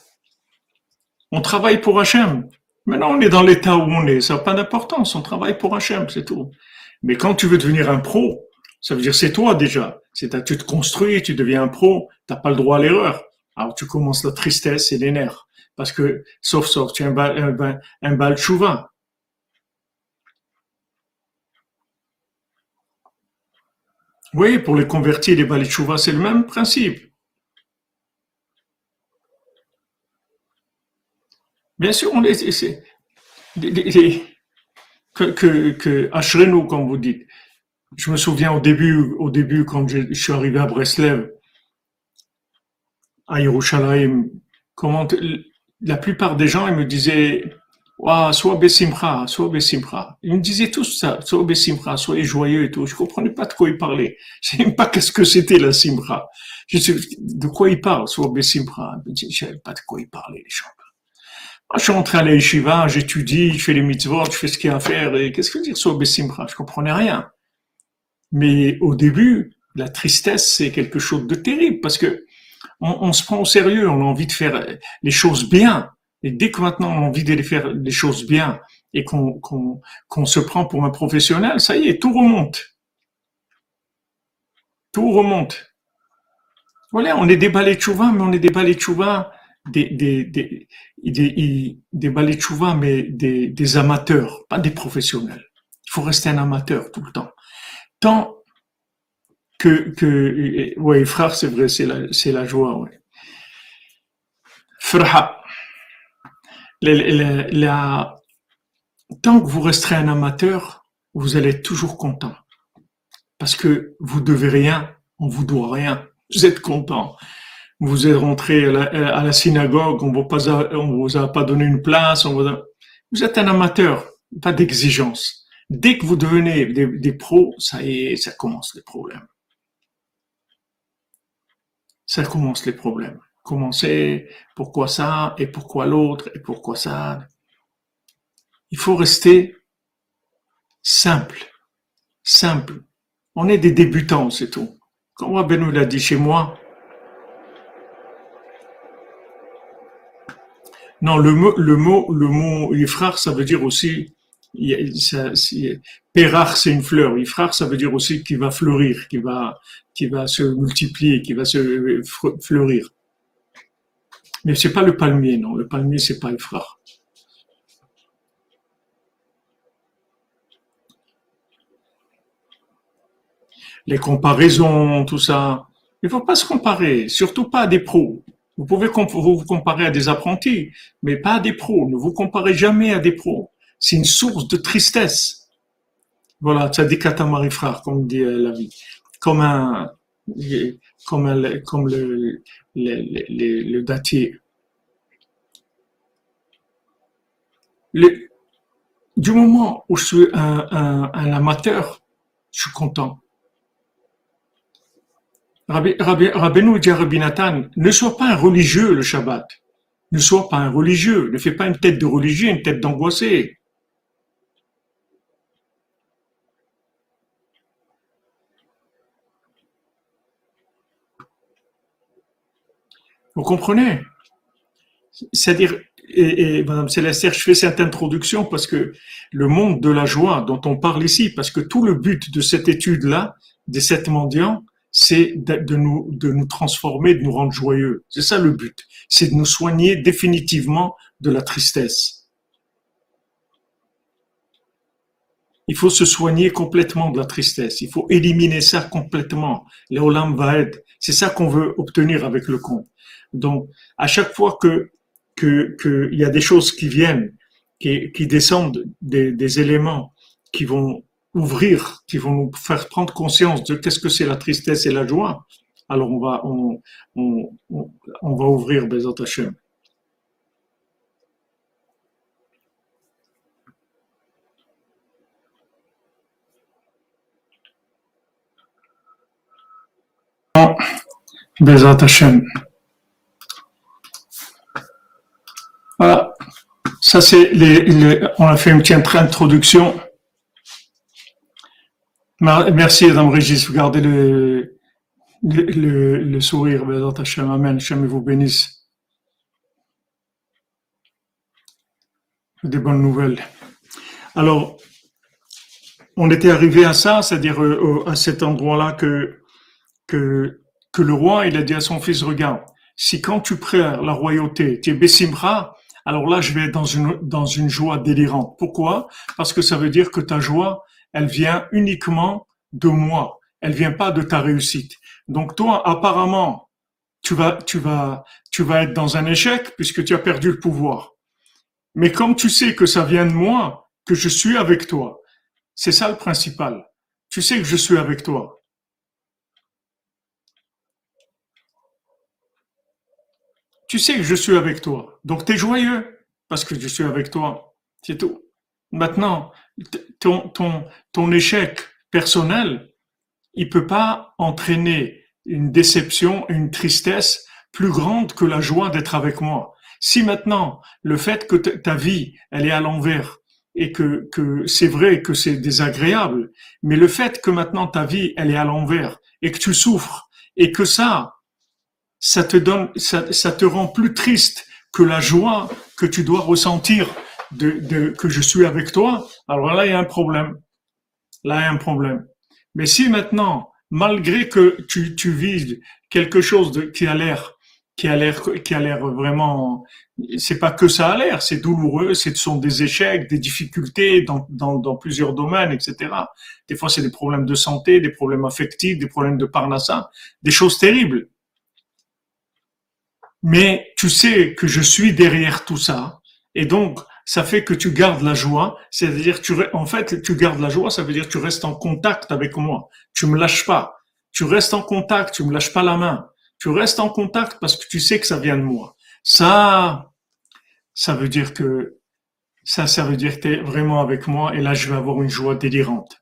On travaille pour Hachem. Maintenant, on est dans l'état où on est. Ça n'a pas d'importance. On travaille pour Hachem, c'est tout. Mais quand tu veux devenir un pro, ça veut dire c'est toi déjà. C'est tu te construis, tu deviens un pro. T'as pas le droit à l'erreur. Alors tu commences la tristesse et les nerfs. Parce que, sauf sauf, tu es un bal, un, un bal Oui, pour les convertir, les balichouva, c'est le même principe. Bien sûr, on est, c'est, que, que, que comme vous dites. Je me souviens au début, au début, quand je, suis arrivé à Breslev, à Yerushalayim, comment, la plupart des gens, ils me disaient, sois Bessimcha, sois Bessimcha. Ils me disaient tous ça, sois Bessimcha, soyez joyeux et tout. Je comprenais pas de quoi ils parlaient. Je savais même pas qu'est-ce que c'était la Simcha. Je sais, de quoi ils parlent, sois Bessimcha. Je savais pas de quoi ils parlaient, les gens. Moi, je suis entré à l'Eshiva, j'étudie, je fais les mitzvot, je fais ce qu'il y a à faire. Et qu'est-ce que veut dire sois Bessimcha? Je comprenais rien. Mais au début, la tristesse, c'est quelque chose de terrible parce que on se prend au sérieux, on a envie de faire les choses bien. Et dès que maintenant on a envie de faire les choses bien et qu'on se prend pour un professionnel, ça y est, tout remonte. Tout remonte. Voilà, on est des balais chouva, mais on est des balais chouva, des, des, mais des, amateurs, pas des professionnels. Il faut rester un amateur tout le temps. Tant que, que, frère, c'est vrai, c'est la, joie, ouais. Frha tant que vous resterez un amateur, vous allez être toujours content. Parce que vous devez rien, on vous doit rien. Vous êtes content. Vous êtes rentré à la, synagogue, on ne vous a pas donné une place. Vous êtes un amateur, pas d'exigence. Dès que vous devenez des, pros, ça ça commence les problèmes. Ça commence les problèmes. Commencer, pourquoi ça, et pourquoi l'autre, et pourquoi ça. Il faut rester simple, simple. On est des débutants, c'est tout. Comme Rabbeinu l'a dit chez moi, non, le mot, le mot, le mot frères, ça veut dire aussi, Pérard, c'est une fleur. Ifrar, ça veut dire aussi qu'il va fleurir, qu'il va, qui va se multiplier, qui va se fleurir. Mais c'est pas le palmier, non. Le palmier, c'est pas le frère. Les comparaisons, tout ça. Il faut pas se comparer, surtout pas à des pros. Vous pouvez vous comparer à des apprentis, mais pas à des pros. Ne vous comparez jamais à des pros. C'est une source de tristesse. Voilà, ça dit Katamari frère, comme dit euh, la vie. Comme un, comme, comme le, le, le, le du moment où je suis un, amateur, je suis content. Rabbi, Rabbi, Rabbeinu dit à Rabbi Nathan, ne sois pas un religieux le Shabbat. Ne sois pas un religieux. Ne fais pas une tête de religieux, une tête d'angoissé. Vous comprenez? C'est-à-dire, et, et Madame Céleste, je fais cette introduction parce que le monde de la joie dont on parle ici, parce que tout le but de cette étude-là, des sept mendiants, c'est de nous, de nous transformer, de nous rendre joyeux. C'est ça le but. C'est de nous soigner définitivement de la tristesse. Il faut se soigner complètement de la tristesse. Il faut éliminer ça complètement. Léolam va être. C'est ça qu'on veut obtenir avec le compte. Donc, à chaque fois que qu'il y a des choses qui viennent, qui, qui descendent, des, des éléments qui vont ouvrir, qui vont nous faire prendre conscience de qu'est-ce que c'est la tristesse et la joie, alors on va, on, on, on, va ouvrir Bezat Hashem. Bezat Hashem. Voilà. Ça, c'est les, on a fait une petite introduction Merci, Madame Régis. Vous gardez le, le, sourire. Amen. Hachem vous bénisse. Des bonnes nouvelles. Alors, on était arrivé à ça, c'est-à-dire euh, à cet endroit-là que, que, que le roi, il a dit à son fils, regarde, si quand tu prends la royauté, tu es Bessimra, alors là, je vais être dans une, dans une joie délirante. Pourquoi? Parce que ça veut dire que ta joie, elle vient uniquement de moi. Elle vient pas de ta réussite. Donc toi, apparemment, tu vas, tu vas, tu vas être dans un échec puisque tu as perdu le pouvoir. Mais comme tu sais que ça vient de moi, que je suis avec toi, c'est ça le principal. Tu sais que je suis avec toi. Tu sais que je suis avec toi. Donc tu es joyeux parce que je suis avec toi. C'est tout. Maintenant, ton, ton, ton échec personnel, il peut pas entraîner une déception, une tristesse plus grande que la joie d'être avec moi. Si maintenant, le fait que ta vie, elle est à l'envers, et que, que c'est vrai que c'est désagréable, mais le fait que maintenant ta vie, elle est à l'envers, et que tu souffres, et que ça, ça te donne, ça, ça te rend plus triste que la joie que tu dois ressentir de, de, que je suis avec toi, alors là, il y a un problème. Là, il y a un problème. Mais si maintenant, malgré que tu, tu vises quelque chose de, qui a l'air, qui a l'air, qui a l'air vraiment, c'est pas que ça a l'air, c'est douloureux, ce sont des échecs, des difficultés dans, dans, dans plusieurs domaines, etc. Des fois, c'est des problèmes de santé, des problèmes affectifs, des problèmes de parnassa, des choses terribles. Mais tu sais que je suis derrière tout ça. Et donc, ça fait que tu gardes la joie. C'est-à-dire, tu, en fait, tu gardes la joie, ça veut dire que tu restes en contact avec moi. Tu me lâches pas. Tu restes en contact, tu me lâches pas la main. Tu restes en contact parce que tu sais que ça vient de moi. Ça, ça veut dire que, ça, ça veut dire que es vraiment avec moi et là, je vais avoir une joie délirante.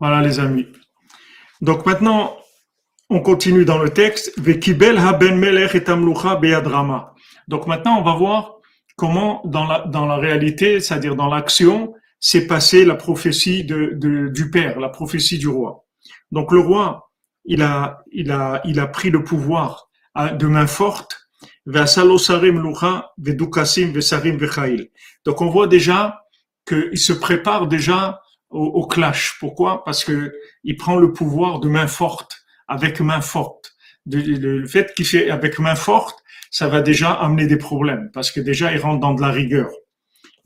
Voilà, les amis. Donc maintenant, on continue dans le texte. Donc maintenant, on va voir comment dans la, dans la réalité, c'est-à-dire dans l'action, s'est passée la prophétie de, de, du Père, la prophétie du roi. Donc le roi, il a, il a, il a pris le pouvoir de main forte. Donc on voit déjà qu'il se prépare déjà au, au clash. Pourquoi? Parce que il prend le pouvoir de main forte avec main forte. Le fait qu'il fait avec main forte, ça va déjà amener des problèmes parce que déjà il rentre dans de la rigueur.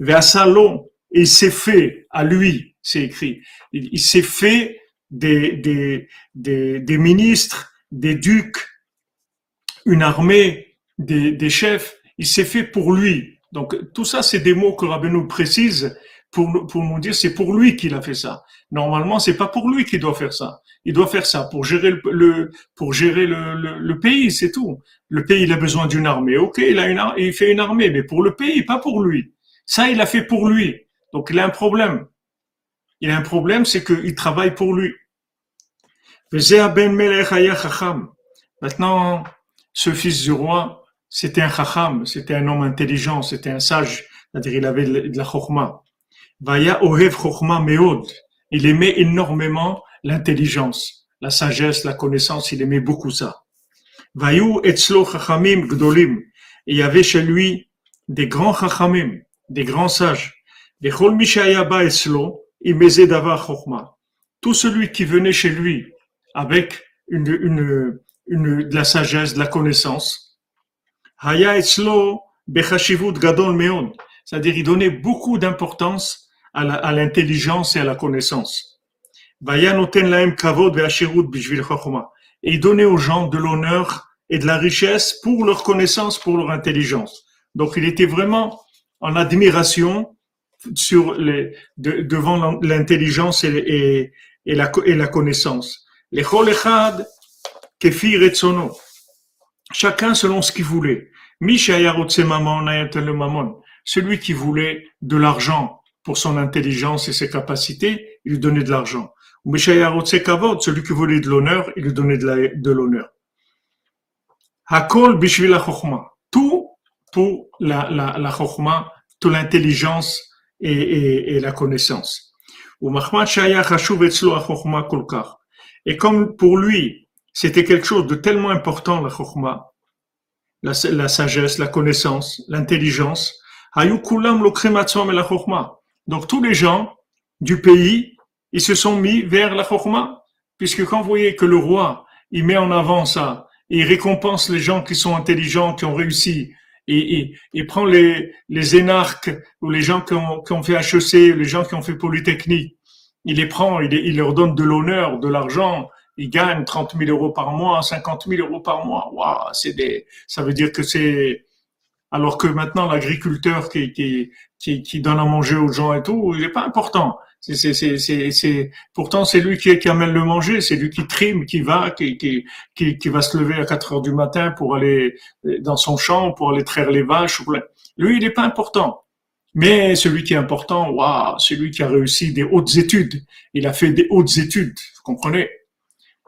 Vers salon, il s'est fait à lui, c'est écrit, il, s'est fait des, des, des, des, ministres, des ducs, une armée, des, des chefs, il s'est fait pour lui. Donc tout ça, c'est des mots que nous précise pour, pour nous dire c'est pour lui qu'il a fait ça. Normalement, c'est pas pour lui qu'il doit faire ça. Il doit faire ça pour gérer le, pour gérer le, le, pays, c'est tout. Le pays, il a besoin d'une armée. Ok, il a une, il fait une armée, mais pour le pays, pas pour lui. Ça, il a fait pour lui. Donc, il a un problème. Il a un problème, c'est qu'il travaille pour lui. Maintenant, ce fils du roi, c'était un chacham, c'était un homme intelligent, c'était un sage, c'est-à-dire il avait de la chokma. Vaya ohev meod. Il aimait énormément l'intelligence, la sagesse, la connaissance, il aimait beaucoup ça. Vayu etzlo chachamim gdolim. Il y avait chez lui des grands chachamim, des grands sages. Vechol mishayaba etzlo, imeze davar chokma. Tout celui qui venait chez lui avec une, une, une, de la sagesse, de la connaissance. Haya etzlo bechashivut gadol meon. C'est-à-dire, il donnait beaucoup d'importance à l'intelligence et à la connaissance. Et il donnait aux gens de l'honneur et de la richesse pour leur connaissance, pour leur intelligence. Donc, il était vraiment en admiration sur les, de, devant l'intelligence et, et, et, la, et la connaissance. Chacun selon ce qu'il voulait. Celui qui voulait de l'argent pour son intelligence et ses capacités, il lui donnait de l'argent. Celui qui voulait de l'honneur, il lui donnait de l'honneur. Hakol Tout pour la, la, la chokma, toute l'intelligence et, et, et la connaissance. Et comme pour lui, c'était quelque chose de tellement important, la chokma, la, la sagesse, la connaissance, l'intelligence, donc tous les gens du pays, ils se sont mis vers la chokma, puisque quand vous voyez que le roi, il met en avant ça, il récompense les gens qui sont intelligents, qui ont réussi, et il prend les, les énarques ou les gens qui ont, fait HEC, les gens qui ont fait Polytechnique, il les prend, il, il leur donne de l'honneur, de l'argent, ils gagnent 30 000 euros par mois, 50 000 euros par mois. Waouh, c'est des, ça veut dire que c'est, alors que maintenant l'agriculteur qui, qui, qui, qui, donne à manger aux gens et tout, il n'est pas important. C'est, c'est, c'est, c'est, pourtant c'est lui qui, qui amène le manger, c'est lui qui trime, qui va, qui, qui, qui, va se lever à 4 heures du matin pour aller dans son champ, pour aller traire les vaches. Lui, il n'est pas important. Mais celui qui est important, waouh, celui qui a réussi des hautes études, il a fait des hautes études, vous comprenez?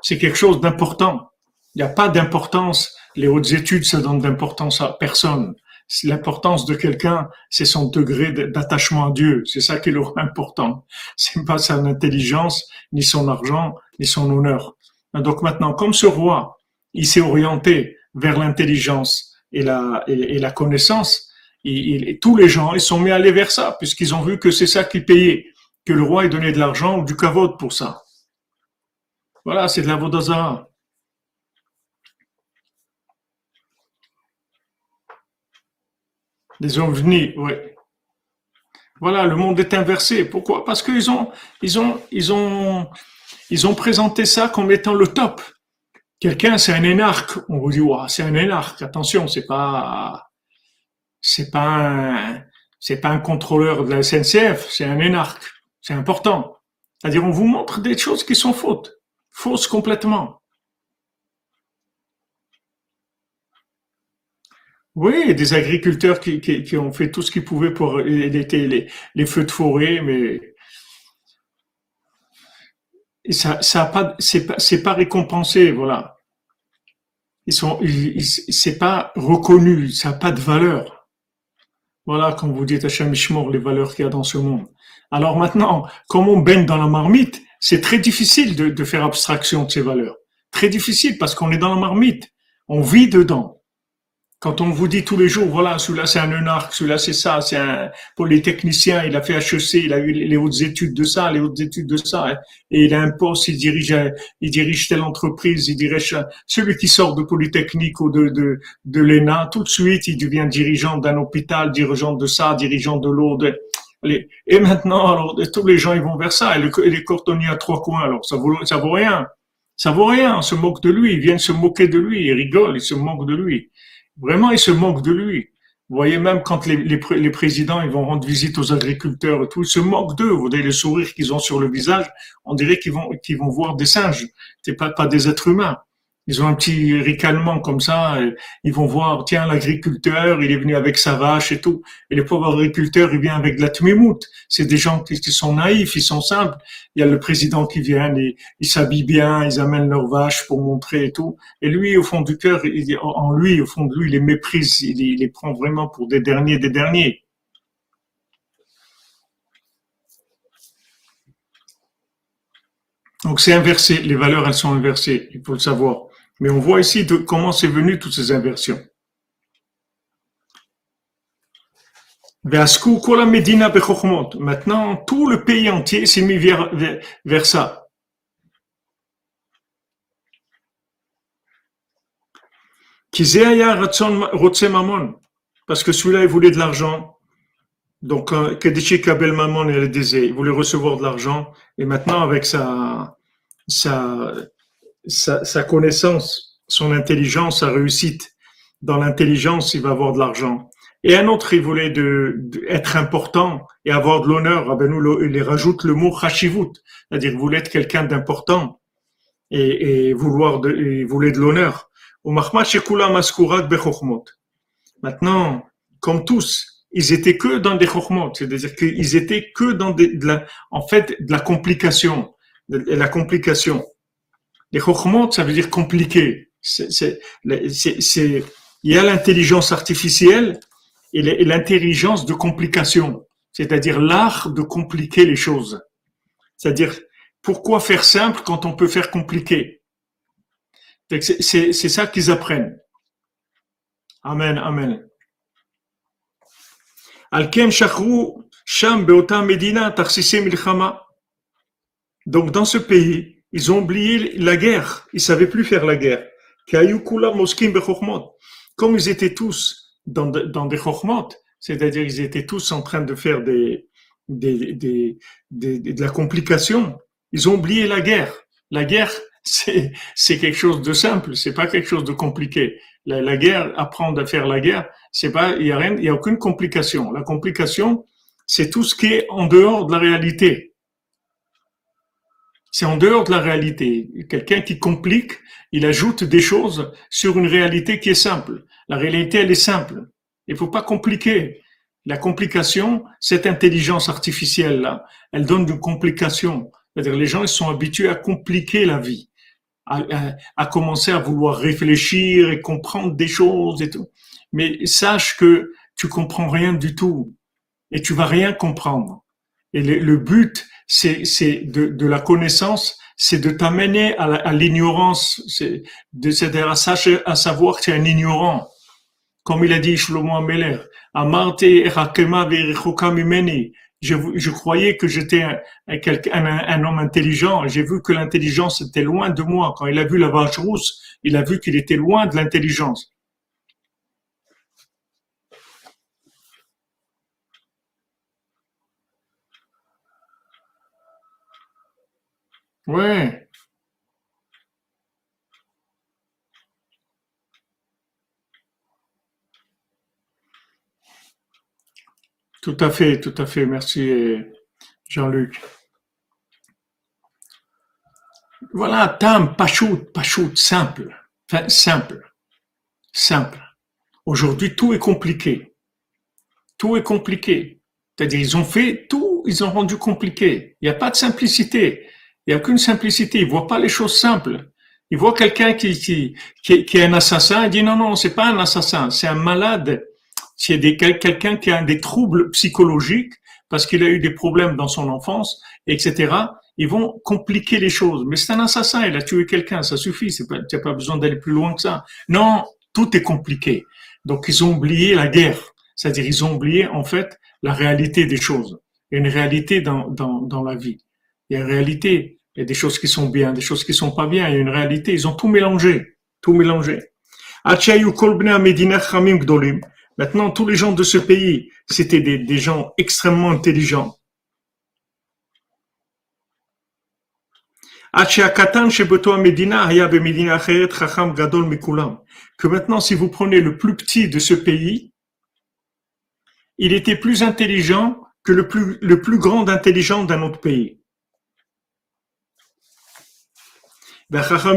C'est quelque chose d'important. Il n'y a pas d'importance. Les hautes études, ça donne d'importance à personne. L'importance de quelqu'un, c'est son degré d'attachement à Dieu. C'est ça qui est important. C'est pas son intelligence, ni son argent, ni son honneur. Donc maintenant, comme ce roi, il s'est orienté vers l'intelligence et la, connaissance, et, tous les gens, ils sont mis à aller vers ça, puisqu'ils ont vu que c'est ça qui payait, que le roi ait donné de l'argent ou du kavod pour ça. Voilà, c'est de la vodazara. Des ovnis, oui. Voilà, le monde est inversé. Pourquoi? Parce qu'ils ont, ils ont, ils ont, ils ont présenté ça comme étant le top. Quelqu'un, c'est un énarque. On vous dit, c'est un énarque. Attention, c'est pas, c'est pas un, c'est pas un contrôleur de la SNCF, c'est un énarque. C'est important. C'est-à-dire, on vous montre des choses qui sont fausses, fausses complètement. Oui, des agriculteurs qui, ont fait tout ce qu'ils pouvaient pour éviter les, feux de forêt, mais ça, ça a pas, c'est pas, récompensé, voilà. Ils sont, c'est pas reconnu, ça n'a pas de valeur. Voilà, comme vous dites, Hachem Ishmor, les valeurs qu'il y a dans ce monde. Alors maintenant, comme on baigne dans la marmite, c'est très difficile de, faire abstraction de ces valeurs. Très difficile parce qu'on est dans la marmite. On vit dedans. Quand on vous dit tous les jours, voilà, celui-là c'est un eunarque, celui-là c'est ça, c'est un polytechnicien, il a fait HEC, il a eu les hautes études de ça, les hautes études de ça, hein. et il a un poste, il dirige, telle entreprise, il dirige celui qui sort de polytechnique ou de de, de l'ENA, tout de suite il devient dirigeant d'un hôpital, dirigeant de ça, dirigeant de l'autre. Et maintenant, alors tous les gens ils vont vers ça, et, le, les cordonniers à trois coins, alors ça vaut ça vaut rien, ça vaut rien, on se moque de lui, ils viennent se moquer de lui, ils rigolent, ils se moquent de lui. Vraiment, ils se moquent de lui. Vous voyez, même quand les, présidents ils vont rendre visite aux agriculteurs et tout, ils se moquent d'eux. Vous voyez le sourire qu'ils ont sur le visage, on dirait qu'ils vont, qu'ils vont voir des singes, pas, pas des êtres humains. Ils ont un petit ricalement comme ça. Ils vont voir, tiens, l'agriculteur, il est venu avec sa vache et tout. Et le pauvre agriculteur, il vient avec de la tmimout. C'est des gens qui, sont naïfs, ils sont simples. Il y a le président qui vient, ils s'habillent bien, ils amènent leur vache pour montrer et tout. Et lui, au fond du cœur, en lui, au fond de lui, il les méprise, il les prend vraiment pour des derniers des derniers. Donc c'est inversé, les valeurs elles sont inversées, il faut le savoir. Mais on voit ici comment c'est venu toutes ces inversions. Maintenant, tout le pays entier s'est mis vers, vers, ça. Parce que celui-là, il voulait de l'argent. Donc, Kedichi Kabel Mamon, il voulait recevoir de l'argent. Et maintenant, avec sa, sa, sa, connaissance, son intelligence, sa réussite. Dans l'intelligence, il va avoir de l'argent. Et un autre, il voulait de, être important et avoir de l'honneur. nous il rajoute le mot chashivut, c'est-à-dire il voulait être quelqu'un d'important et, vouloir de, et voulait de l'honneur. Maintenant, comme tous, ils étaient que dans des chokhmot, c'est-à-dire qu'ils étaient que dans des, de la, en fait, de la complication, de la complication. Les chokhmot, ça veut dire compliqué. Il y a l'intelligence artificielle et l'intelligence de complication, c'est-à-dire l'art de compliquer les choses. C'est-à-dire, pourquoi faire simple quand on peut faire compliqué? C'est ça qu'ils apprennent. Amen, amen. Donc dans ce pays, ils ont oublié la guerre. Ils savaient plus faire la guerre. Comme ils étaient tous dans, des chokhmot, c'est-à-dire ils étaient tous en train de faire des, des, des, de la complication, ils ont oublié la guerre. La guerre, c'est, c'est quelque chose de simple, c'est pas quelque chose de compliqué. La, la guerre, apprendre à faire la guerre, c'est pas, il y a rien, il y a aucune complication. La complication, c'est tout ce qui est en dehors de la réalité c'est en dehors de la réalité. Quelqu'un qui complique, il ajoute des choses sur une réalité qui est simple. La réalité, elle est simple. Il faut pas compliquer. La complication, cette intelligence artificielle-là, elle donne une complication. C'est-à-dire les gens ils sont habitués à compliquer la vie, à, à, commencer à vouloir réfléchir et comprendre des choses et tout. Mais sache que tu comprends rien du tout et tu vas rien comprendre. Et le but, c'est de, de la connaissance, c'est de t'amener à l'ignorance, c'est de c'est-à-dire à, à savoir que tu es un ignorant. Comme il a dit Shlomo Ameler, Amarte Mimeni. Je, je croyais que j'étais un, un, un, homme intelligent. J'ai vu que l'intelligence était loin de moi. Quand il a vu la vache rousse, il a vu qu'il était loin de l'intelligence. Ouais. Tout à fait, tout à fait. Merci, Jean-Luc. Voilà, tam, pachout, pachout, simple. Enfin, simple. Simple. Aujourd'hui, tout est compliqué. Tout est compliqué. C'est-à-dire, ils ont fait tout, ils ont rendu compliqué. Il n'y a pas de simplicité. Il n'y a aucune simplicité. Il voit pas les choses simples. Il voit quelqu'un qui, qui, qui, est un assassin. Il dit non, non, c'est pas un assassin, c'est un malade. C'est quelqu'un qui a des troubles psychologiques parce qu'il a eu des problèmes dans son enfance, etc. Ils vont compliquer les choses. Mais c'est un assassin, il a tué quelqu'un, ça suffit. C'est pas, tu n'as pas besoin d'aller plus loin que ça. Non, tout est compliqué. Donc ils ont oublié la guerre. C'est-à-dire ils ont oublié en fait la réalité des choses. Il y a une réalité dans, dans, dans la vie. Il y a une réalité. Il y a des choses qui sont bien, des choses qui sont pas bien. Il y a une réalité. Ils ont tout mélangé. Tout mélangé. Maintenant, tous les gens de ce pays, c'était des, gens extrêmement intelligents. Que maintenant, si vous prenez le plus petit de ce pays, il était plus intelligent que le plus grand intelligent d'un autre pays. Maintenant,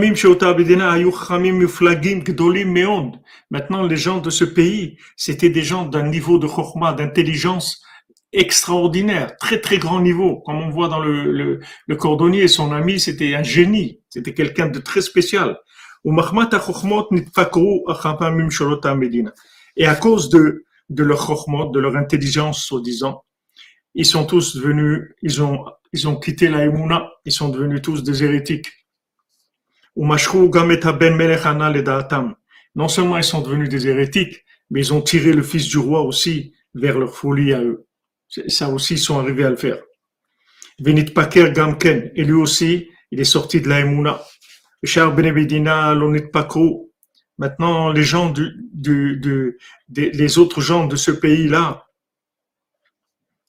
les gens de ce pays, c'était des gens d'un niveau de chokma, d'intelligence extraordinaire, très très grand niveau. Comme on voit dans le, le, le cordonnier, son ami, c'était un génie, c'était quelqu'un de très spécial. Et à cause de, de leur chokmot, de leur intelligence, soi-disant, ils sont tous devenus, ils ont, ils ont quitté la Emouna, ils sont devenus tous des hérétiques. Non seulement ils sont devenus des hérétiques, mais ils ont tiré le fils du roi aussi vers leur folie à eux. Ça aussi, ils sont arrivés à le faire. Venit Paker Gamken, et lui aussi, il est sorti de la Emouna. Richard Benebedina, Lonit Pakro. Maintenant, les gens du, du, du, les autres gens de ce pays-là,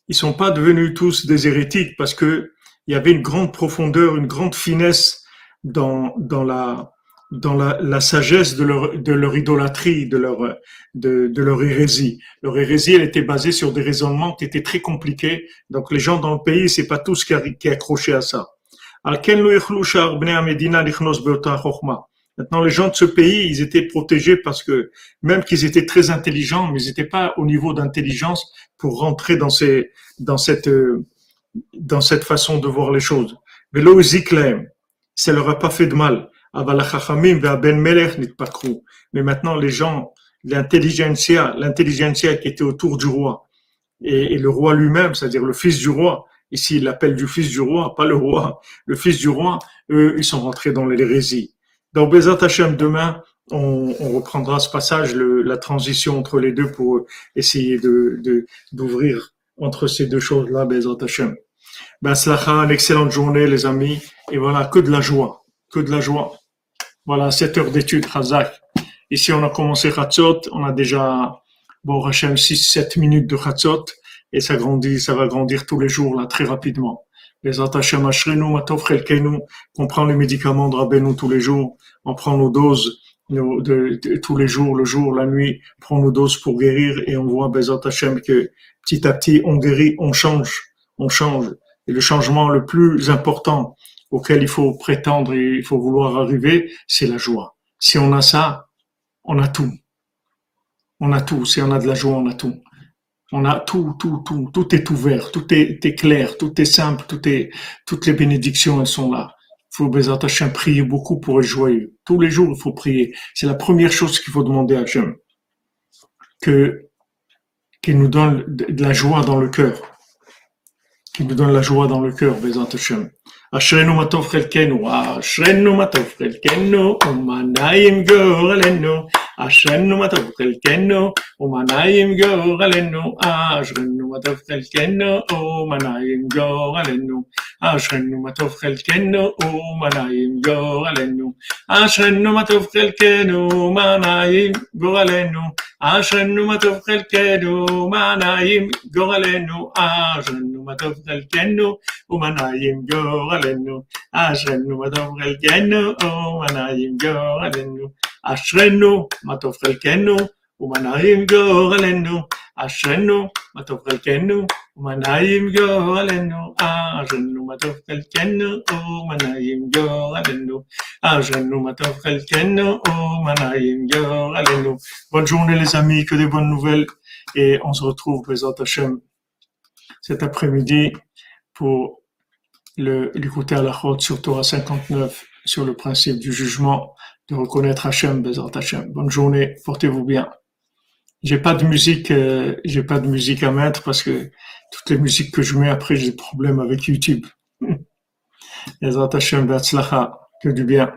ils sont pas devenus tous des hérétiques parce que il y avait une grande profondeur, une grande finesse dans, dans la, dans la, la, sagesse de leur, de leur idolâtrie, de leur, de, leur hérésie. Leur hérésie, elle était basée sur des raisonnements qui étaient très compliqués. Donc les gens dans le pays, c'est pas tous qui, qui accrochaient à ça. Maintenant, les gens de ce pays, ils étaient protégés parce que même qu'ils étaient très intelligents, mais ils n'étaient pas au niveau d'intelligence pour rentrer dans ces, dans cette, dans cette façon de voir les choses. Mais ça leur a pas fait de mal. Mais maintenant, les gens, l'intelligentsia, l'intelligentsia qui était autour du roi, et, le roi lui-même, c'est-à-dire le fils du roi, ici il l'appelle du fils du roi, pas le roi, le fils du roi, eux, ils sont rentrés dans l'hérésie. Dans Bezat Hashem, demain, on, on, reprendra ce passage, le, la transition entre les deux pour essayer de d'ouvrir entre ces deux choses-là, Bezat Hashem. Ben, une excellente journée, les amis, et voilà, que de la joie, que de la joie. Voilà, 7 heures d'études, Khazak. Ici, on a commencé Khatzot, on a déjà, bon, Hachem, 6-7 minutes de Khatzot, et ça grandit, ça va grandir tous les jours, là, très rapidement. Les Hashem Ashrenu, Matov Chelkenu, on prend les médicaments de Rabbeinu tous les jours, on prend nos doses tous les jours, le jour, la nuit, on prend nos doses pour guérir, et on voit, Bezat que petit à petit, on guérit, on change, on change. Et le changement le plus important, auquel il faut prétendre et il faut vouloir arriver, c'est la joie. Si on a ça, on a tout. On a tout. Si on a de la joie, on a tout. On a tout, tout, tout. Tout est ouvert, tout est, clair, tout est simple, toutes les bénédictions, elles sont là. Il faut à prier beaucoup pour être joyeux. Tous les jours, il faut prier. C'est la première chose qu'il faut demander à Hachem. Que, qu'il nous donne de la joie dans le cœur qui nous donne la joie dans le cœur, Bezat Hashem. Ashrenu matov chelkenu, ashrenu matov chelkenu, gorelenu. عشان ما تفضل كأنه وما نايم جوه لأنه عشان ما تفضل كأنه وما نايم جوه لأنه عشان ما تفضل كأنه وما نايم جوه لأنه عشان ما تفضل كأنه وما نايم جوه لأنه عشان ما تفضل كأنه وما نايم جوه لأنه عشان ما تفضل كأنه وما نايم جوه لأنه عشان ما تفضل كأنه وما نايم جوه لأنه אשרנו, מה טוב חלקנו, ומה נעים גורלנו. אשרנו, מה טוב חלקנו, ומה נעים גורלנו. אשרנו, מה טוב חלקנו, ומה נעים גורלנו. אשרנו, מה טוב חלקנו, ומה נעים גורלנו. Bonne journée les amis, que des bonnes nouvelles. Et on se retrouve, Bézat Hashem, cet après-midi pour l'écouter à la chôte sur Torah 59 sur le principe du jugement de reconnaître Hachem, Bezat Hachem. Bonne journée, portez-vous bien. J'ai pas de musique, euh, j'ai pas de musique à mettre parce que toutes les musiques que je mets après, j'ai des problèmes avec YouTube. Bezat Hachem, que du bien.